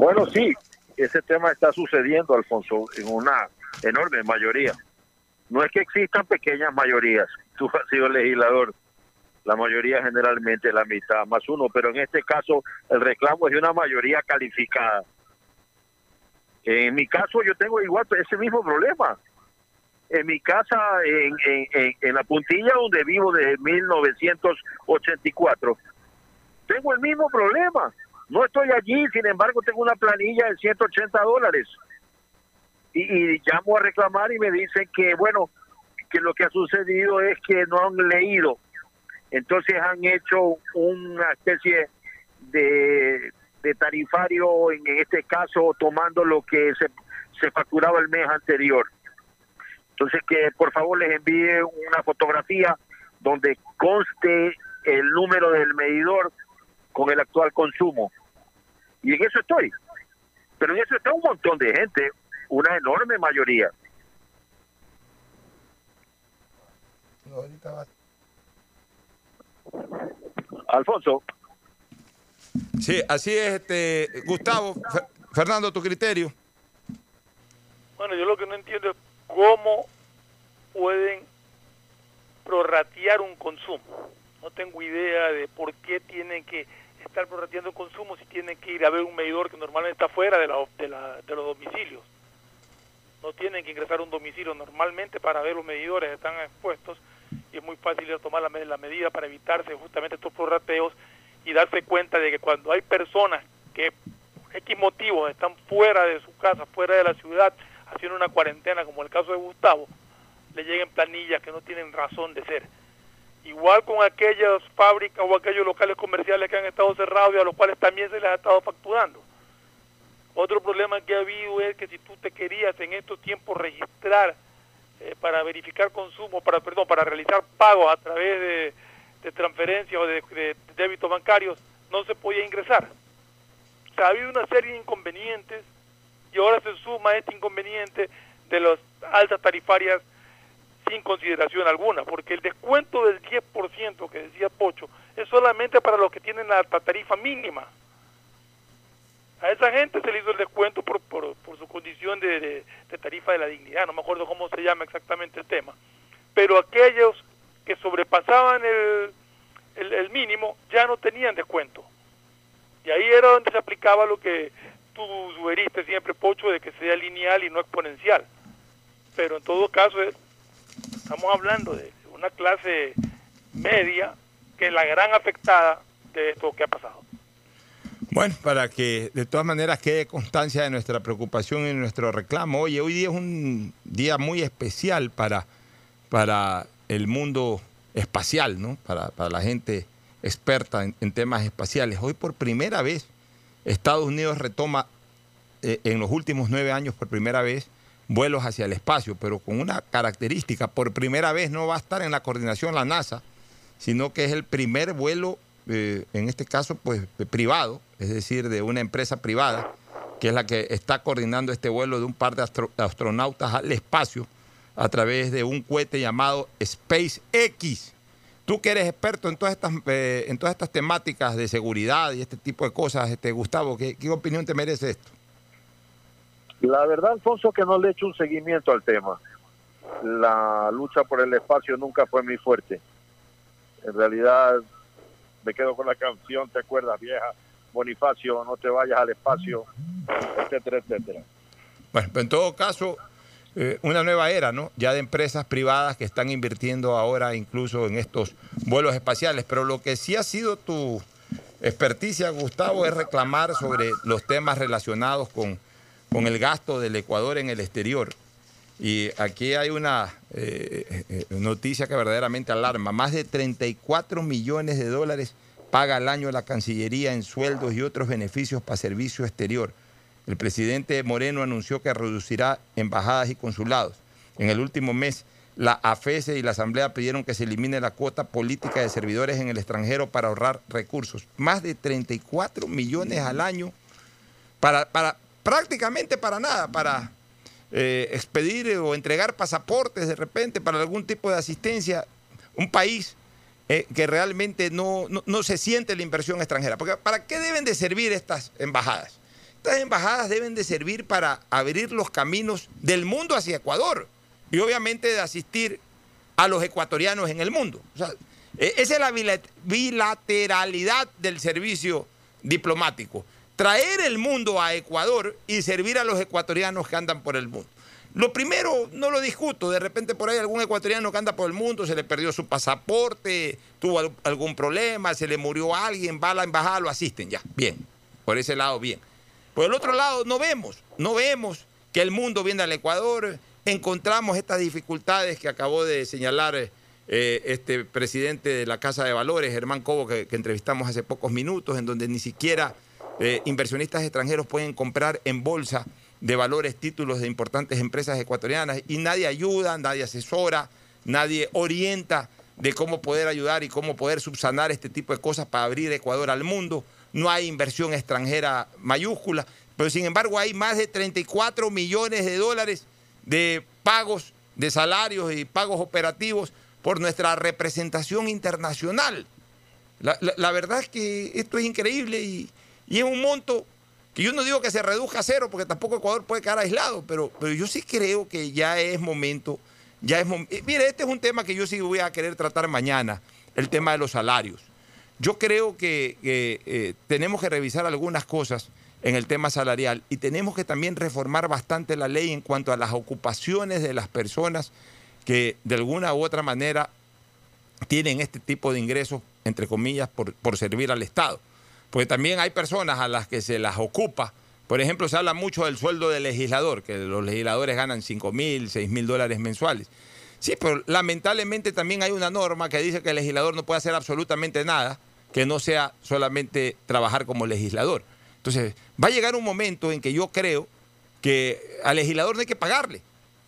Bueno, sí, ese tema está sucediendo, Alfonso, en una enorme mayoría. No es que existan pequeñas mayorías, <laughs> tú has sido legislador, la mayoría generalmente la mitad más uno, pero en este caso el reclamo es de una mayoría calificada. En mi caso yo tengo igual ese mismo problema. En mi casa, en, en, la puntilla donde vivo desde 1984, tengo el mismo problema. No estoy allí, sin embargo tengo una planilla de 180 dólares. Y, y llamo a reclamar y me dicen que, bueno, que lo que ha sucedido es que no han leído. Entonces han hecho una especie de de tarifario, en este caso tomando lo que se, se facturaba el mes anterior. Entonces que por favor les envíe una fotografía donde conste el número del medidor con el actual consumo. Y en eso estoy. Pero en eso está un montón de gente, una enorme mayoría. Alfonso. Sí, así es, este, Gustavo. Fernando, tu criterio. Bueno, yo lo que no entiendo es cómo pueden prorratear un consumo. No tengo idea de por qué tienen que estar prorrateando el consumo si tienen que ir a ver un medidor que normalmente está fuera de, de, de los domicilios. No tienen que ingresar a un domicilio normalmente para ver los medidores están expuestos y es muy fácil ir tomar la, la medida para evitarse justamente estos prorrateos y darse cuenta de que cuando hay personas que por X motivos están fuera de su casa, fuera de la ciudad, haciendo una cuarentena, como el caso de Gustavo, le lleguen planillas que no tienen razón de ser. Igual con aquellas fábricas o aquellos locales comerciales que han estado cerrados y a los cuales también se les ha estado facturando. Otro problema que ha habido es que si tú te querías en estos tiempos registrar eh, para verificar consumo, para perdón, para realizar pagos a través de de transferencias o de, débitos bancarios, no se podía ingresar. O sea, ha habido una serie de inconvenientes y ahora se suma este inconveniente de las altas tarifarias sin consideración alguna, porque el descuento del 10% que decía Pocho es solamente para los que tienen la tarifa mínima. A esa gente se le hizo el descuento por, su condición de, tarifa de la dignidad, no me acuerdo cómo se llama exactamente el tema. Pero aquellos que sobrepasaban el, el, mínimo, ya no tenían descuento. Y ahí era donde se aplicaba lo que tú sugeriste siempre, Pocho, de que sea lineal y no exponencial. Pero en todo caso, es- estamos hablando de una clase media que es la gran afectada de esto que ha pasado. Bueno, para que de todas maneras quede constancia de nuestra preocupación y nuestro reclamo. Oye, hoy día es un día muy especial para, para el mundo espacial, ¿no? Para, para la gente experta en, temas espaciales. Hoy por primera vez Estados Unidos retoma eh, en los últimos nueve años por primera vez vuelos hacia el espacio, pero con una característica. Por primera vez no va a estar en la coordinación la NASA, sino que es el primer vuelo, eh, en este caso, pues privado, es decir, de una empresa privada, que es la que está coordinando este vuelo de un par de astro- astronautas al espacio a través de un cohete llamado SpaceX. Tú que eres experto en todas estas, eh, en todas estas temáticas de seguridad y este tipo de cosas, este, Gustavo, ¿qué, qué opinión te merece esto? La verdad, Alfonso, que no le he hecho un seguimiento al tema. La lucha por el espacio nunca fue muy fuerte. En realidad, me quedo con la canción, ¿te acuerdas, vieja? Bonifacio, no te vayas al espacio, etcétera, etcétera. Bueno, en todo caso, eh, una nueva era, ¿no? Ya de empresas privadas que están invirtiendo ahora incluso en estos vuelos espaciales. Pero lo que sí ha sido tu experticia, Gustavo, es reclamar sobre los temas relacionados con, con el gasto del Ecuador en el exterior. Y aquí hay una eh, eh, noticia que verdaderamente alarma. Más de 34 millones de dólares paga al año la Cancillería en sueldos y otros beneficios para servicio exterior. El presidente Moreno anunció que reducirá embajadas y consulados. En el último mes, la AFESE y la Asamblea pidieron que se elimine la cuota política de servidores en el extranjero para ahorrar recursos. Más de 34 millones al año para, para prácticamente para nada, para eh, expedir o entregar pasaportes de repente para algún tipo de asistencia. Un país eh, que realmente no, no, se siente la inversión extranjera. Porque ¿para qué deben de servir estas embajadas? Estas embajadas deben de servir para abrir los caminos del mundo hacia Ecuador y obviamente de asistir a los ecuatorianos en el mundo. Eh, esa es la bila- bilateralidad del servicio diplomático. Traer el mundo a Ecuador y servir a los ecuatorianos que andan por el mundo. Lo primero, no lo discuto, de repente por ahí algún ecuatoriano que anda por el mundo, se le perdió su pasaporte, tuvo al- algún problema, se le murió alguien, va a la embajada, lo asisten, ya, bien, por ese lado, bien. Por el otro lado, no vemos, no vemos que el mundo viene al Ecuador, encontramos estas dificultades que acabó de señalar eh, este presidente de la Casa de Valores, Germán Cobo, que entrevistamos hace pocos minutos, en donde ni siquiera eh, inversionistas extranjeros pueden comprar en bolsa de valores títulos de importantes empresas ecuatorianas y nadie ayuda, nadie asesora, nadie orienta de cómo poder ayudar y cómo poder subsanar este tipo de cosas para abrir Ecuador al mundo. No hay inversión extranjera mayúscula, pero sin embargo hay más de 34 millones de dólares de pagos de salarios y pagos operativos por nuestra representación internacional. La, verdad es que esto es increíble y, y es un monto que yo no digo que se reduzca a cero, porque tampoco Ecuador puede quedar aislado, pero, pero yo sí creo que ya es momento, ya es mom- eh, Mire, este es un tema que yo sí voy a querer tratar mañana, el tema de los salarios. Yo creo que, eh, tenemos que revisar algunas cosas en el tema salarial y tenemos que también reformar bastante la ley en cuanto a las ocupaciones de las personas que de alguna u otra manera tienen este tipo de ingresos, entre comillas, por, por servir al Estado. Porque también hay personas a las que se las ocupa. Por ejemplo, se habla mucho del sueldo del legislador, que los legisladores ganan 5 mil, 6 mil dólares mensuales. Sí, pero lamentablemente también hay una norma que dice que el legislador no puede hacer absolutamente nada que no sea solamente trabajar como legislador. Entonces, va a llegar un momento en que yo creo que al legislador no hay que pagarle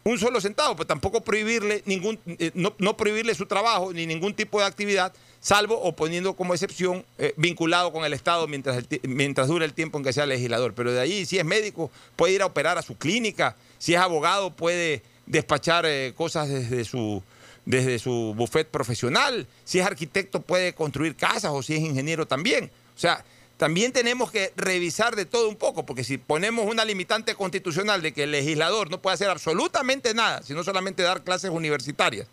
un solo centavo, pero tampoco prohibirle ningún, eh, no, prohibirle su trabajo ni ningún tipo de actividad, salvo o poniendo como excepción eh, vinculado con el Estado mientras, mientras dure el tiempo en que sea legislador. Pero de ahí, si es médico, puede ir a operar a su clínica, si es abogado, puede despachar eh, cosas desde su, desde su buffet profesional, si es arquitecto, puede construir casas o si es ingeniero también. O sea, también tenemos que revisar de todo un poco, porque si ponemos una limitante constitucional de que el legislador no puede hacer absolutamente nada, sino solamente dar clases universitarias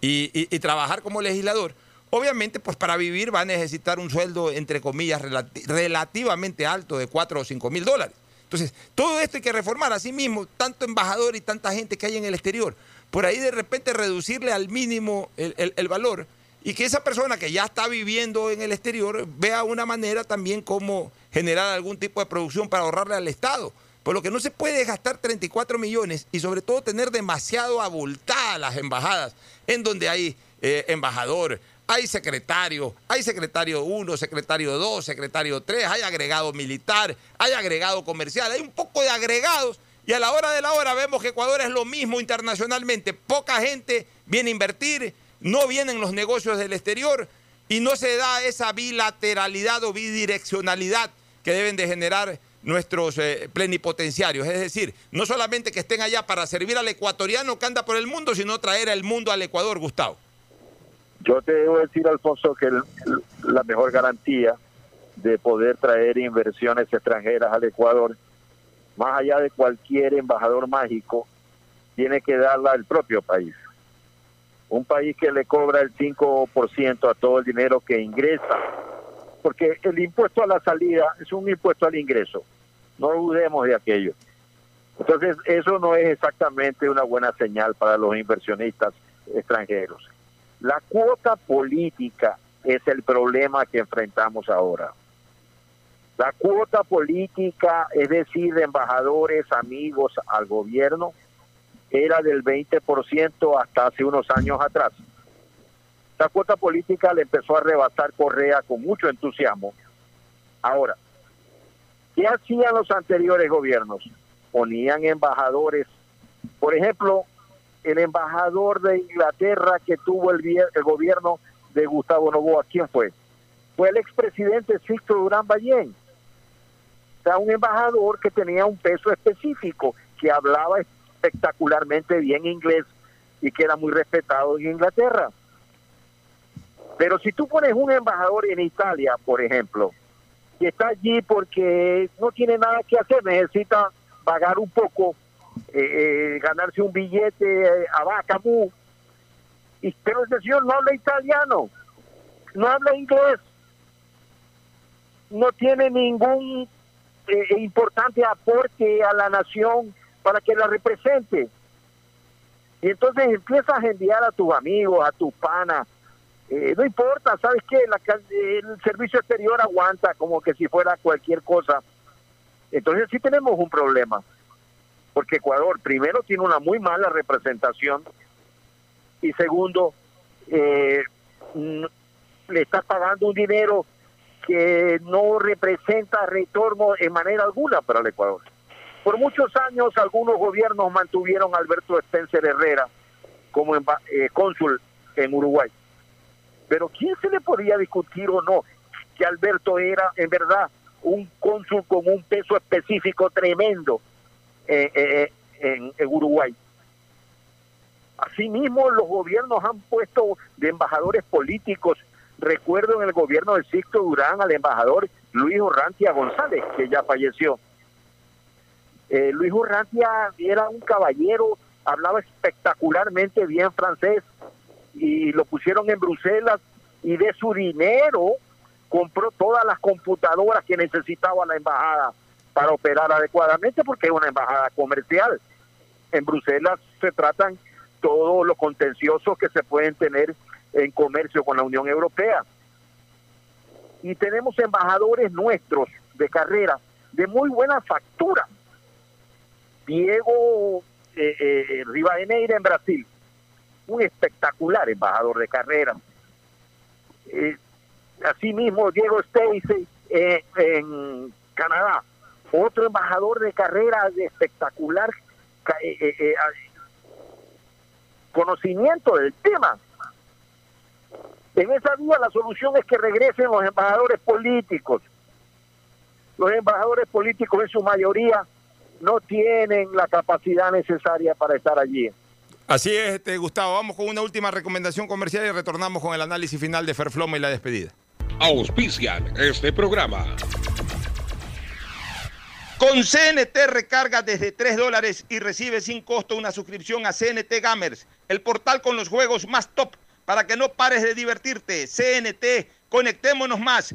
y, trabajar como legislador, obviamente, pues para vivir va a necesitar un sueldo, entre comillas, relativamente alto de 4 o 5 mil dólares. Entonces, todo esto hay que reformar. Así mismo, tanto embajador y tanta gente que hay en el exterior, por ahí de repente reducirle al mínimo el, valor y que esa persona que ya está viviendo en el exterior vea una manera también como generar algún tipo de producción para ahorrarle al Estado. Por lo que no se puede gastar 34 millones y sobre todo tener demasiado abultadas las embajadas, en donde hay eh, embajador, hay secretario, hay secretario 1, secretario 2, secretario 3, hay agregado militar, hay agregado comercial, hay un poco de agregados y a la hora de la hora vemos que Ecuador es lo mismo internacionalmente. Poca gente viene a invertir, no vienen los negocios del exterior y no se da esa bilateralidad o bidireccionalidad que deben de generar nuestros eh, plenipotenciarios. Es decir, no solamente que estén allá para servir al ecuatoriano que anda por el mundo, sino traer el mundo al Ecuador, Gustavo. Yo te debo decir, Alfonso, que la mejor garantía de poder traer inversiones extranjeras al Ecuador, más allá de cualquier embajador mágico, tiene que darla el propio país. Un país que le cobra el 5% a todo el dinero que ingresa, porque el impuesto a la salida es un impuesto al ingreso, no dudemos de aquello. Entonces, eso no es exactamente una buena señal para los inversionistas extranjeros. La cuota política es el problema que enfrentamos ahora. La cuota política, es decir, de embajadores, amigos al gobierno, era del 20% hasta hace unos años atrás. La cuota política le empezó a rebasar Correa con mucho entusiasmo. Ahora, ¿qué hacían los anteriores gobiernos? Ponían embajadores, por ejemplo, el embajador de Inglaterra que tuvo el, gobierno de Gustavo Novoa, ¿quién fue? Fue el expresidente Sixto Durán Ballén. O sea, un embajador que tenía un peso específico, que hablaba espectacularmente bien inglés y que era muy respetado en Inglaterra. Pero si tú pones un embajador en Italia, por ejemplo, que está allí porque no tiene nada que hacer, necesita pagar un poco eh, eh, ganarse un billete a vaca y pero ese señor no habla italiano no habla inglés no tiene ningún eh, importante aporte a la nación para que la represente y entonces empiezas a enviar a tus amigos a tus panas no importa, ¿sabes qué? La, el servicio exterior aguanta como que si fuera cualquier cosa. Entonces sí tenemos un problema porque Ecuador primero tiene una muy mala representación y segundo eh, le está pagando un dinero que no representa retorno en manera alguna para el Ecuador. Por muchos años algunos gobiernos mantuvieron a Alberto Spencer Herrera como eh, cónsul en Uruguay. Pero ¿quién se le podía discutir o no que Alberto era en verdad un cónsul con un peso específico tremendo eh, eh, en, Uruguay. Asimismo, los gobiernos han puesto de embajadores políticos. Recuerdo en el gobierno de Sixto Durán al embajador Luis Urrantia González, que ya falleció. Eh, Luis Urrantia era un caballero, hablaba espectacularmente bien francés y lo pusieron en Bruselas y de su dinero compró todas las computadoras que necesitaba la embajada para operar adecuadamente porque es una embajada comercial. En Bruselas se tratan todos los contenciosos que se pueden tener en comercio con la Unión Europea. Y tenemos embajadores nuestros de carrera de muy buena factura. Diego eh, eh, Rivadeneira en Brasil, un espectacular embajador de carrera. Eh, asimismo, Diego Stacy eh, en Canadá, otro embajador de carrera de espectacular eh, eh, conocimiento del tema. En esa vía la solución es que regresen los embajadores políticos. Los embajadores políticos en su mayoría no tienen la capacidad necesaria para estar allí. Así es, este, Gustavo. Vamos con una última recomendación comercial y retornamos con el análisis final de Ferfloma y la despedida. Auspician este programa. Con CNT recarga desde 3 dólares y recibe sin costo una suscripción a CNT Gamers, el portal con los juegos más top para que no pares de divertirte. CNT, conectémonos más.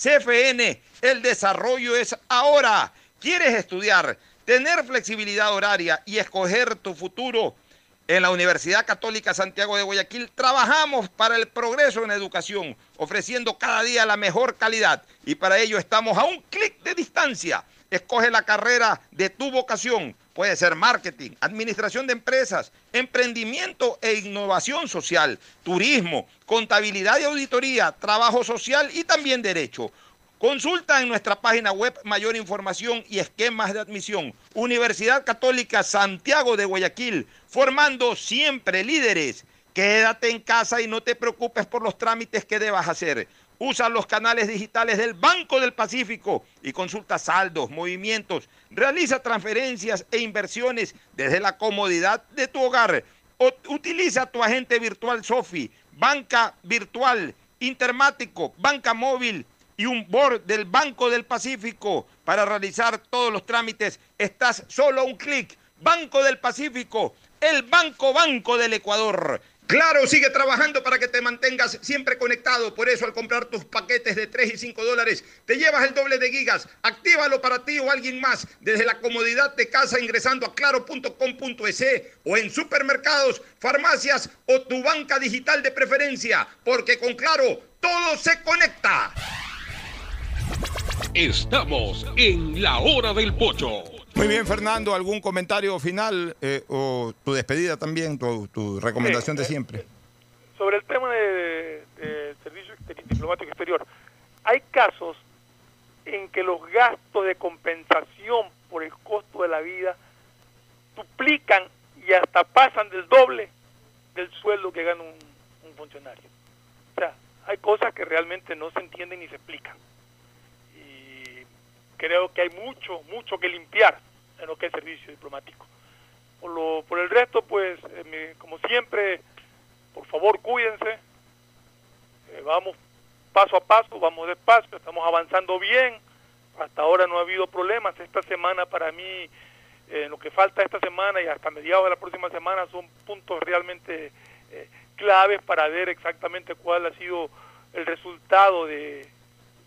CFN, el desarrollo es ahora. ¿Quieres estudiar, tener flexibilidad horaria y escoger tu futuro? En la Universidad Católica Santiago de Guayaquil trabajamos para el progreso en educación, ofreciendo cada día la mejor calidad y para ello estamos a un clic de distancia. Escoge la carrera de tu vocación. Puede ser marketing, administración de empresas, emprendimiento e innovación social, turismo, contabilidad y auditoría, trabajo social y también derecho. Consulta en nuestra página web mayor información y esquemas de admisión. Universidad Católica Santiago de Guayaquil, formando siempre líderes. Quédate en casa y no te preocupes por los trámites que debas hacer. Usa los canales digitales del Banco del Pacífico y consulta saldos, movimientos, realiza transferencias e inversiones desde la comodidad de tu hogar. O utiliza tu agente virtual Sofi, banca virtual, intermático, banca móvil y un board del Banco del Pacífico para realizar todos los trámites. Estás solo un clic. Banco del Pacífico, el Banco Banco del Ecuador. Claro, sigue trabajando para que te mantengas siempre conectado. Por eso al comprar tus paquetes de 3 y 5 dólares, te llevas el doble de gigas. Actívalo para ti o alguien más desde la comodidad de casa ingresando a claro.com.es o en supermercados, farmacias o tu banca digital de preferencia. Porque con Claro, todo se conecta. Estamos en la hora del pocho. Muy bien, Fernando, ¿algún comentario final eh, o tu despedida también, tu, tu recomendación de Sí, eh, siempre? Sobre el tema de, de servicio diplomático exterior, hay casos en que los gastos de compensación por el costo de la vida duplican y hasta pasan del doble del sueldo que gana un, un funcionario. O sea, hay cosas que realmente no se entienden ni se explican. Creo que hay mucho, mucho que limpiar en lo que es servicio diplomático. Por, lo, por el resto, pues, eh, como siempre, por favor, cuídense. Eh, vamos paso a paso, vamos despacio, estamos avanzando bien. Hasta ahora no ha habido problemas. Esta semana para mí, eh, lo que falta esta semana y hasta mediados de la próxima semana son puntos realmente claves para ver exactamente cuál ha sido el resultado de,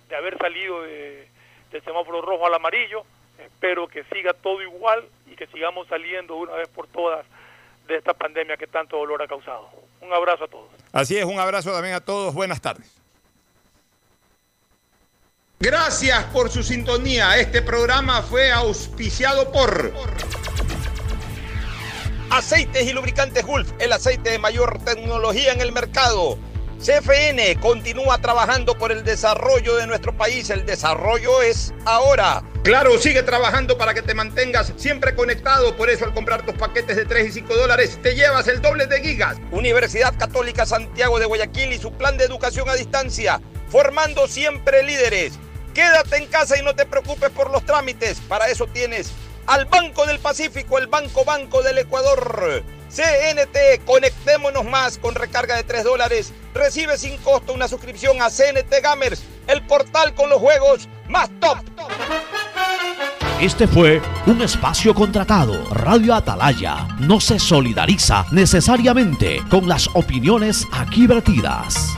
de haber salido de- del semáforo rojo al amarillo. Espero que siga todo igual y que sigamos saliendo una vez por todas de esta pandemia que tanto dolor ha causado. Un abrazo a todos. Así es, un abrazo también a todos. Buenas tardes. Gracias por su sintonía. Este programa fue auspiciado por Aceites y Lubricantes Gulf, el aceite de mayor tecnología en el mercado. CFN continúa trabajando por el desarrollo de nuestro país. El desarrollo es ahora. Claro, sigue trabajando para que te mantengas siempre conectado. Por eso al comprar tus paquetes de 3 y 5 dólares te llevas el doble de gigas. Universidad Católica Santiago de Guayaquil y su plan de educación a distancia. Formando siempre líderes. Quédate en casa y no te preocupes por los trámites. Para eso tienes al Banco del Pacífico, el Banco Banco del Ecuador. CNT, conectémonos más con recarga de 3 dólares. Recibe sin costo una suscripción a CNT Gamers, el portal con los juegos más top. Este fue un espacio contratado. Radio Atalaya no se solidariza necesariamente con las opiniones aquí vertidas.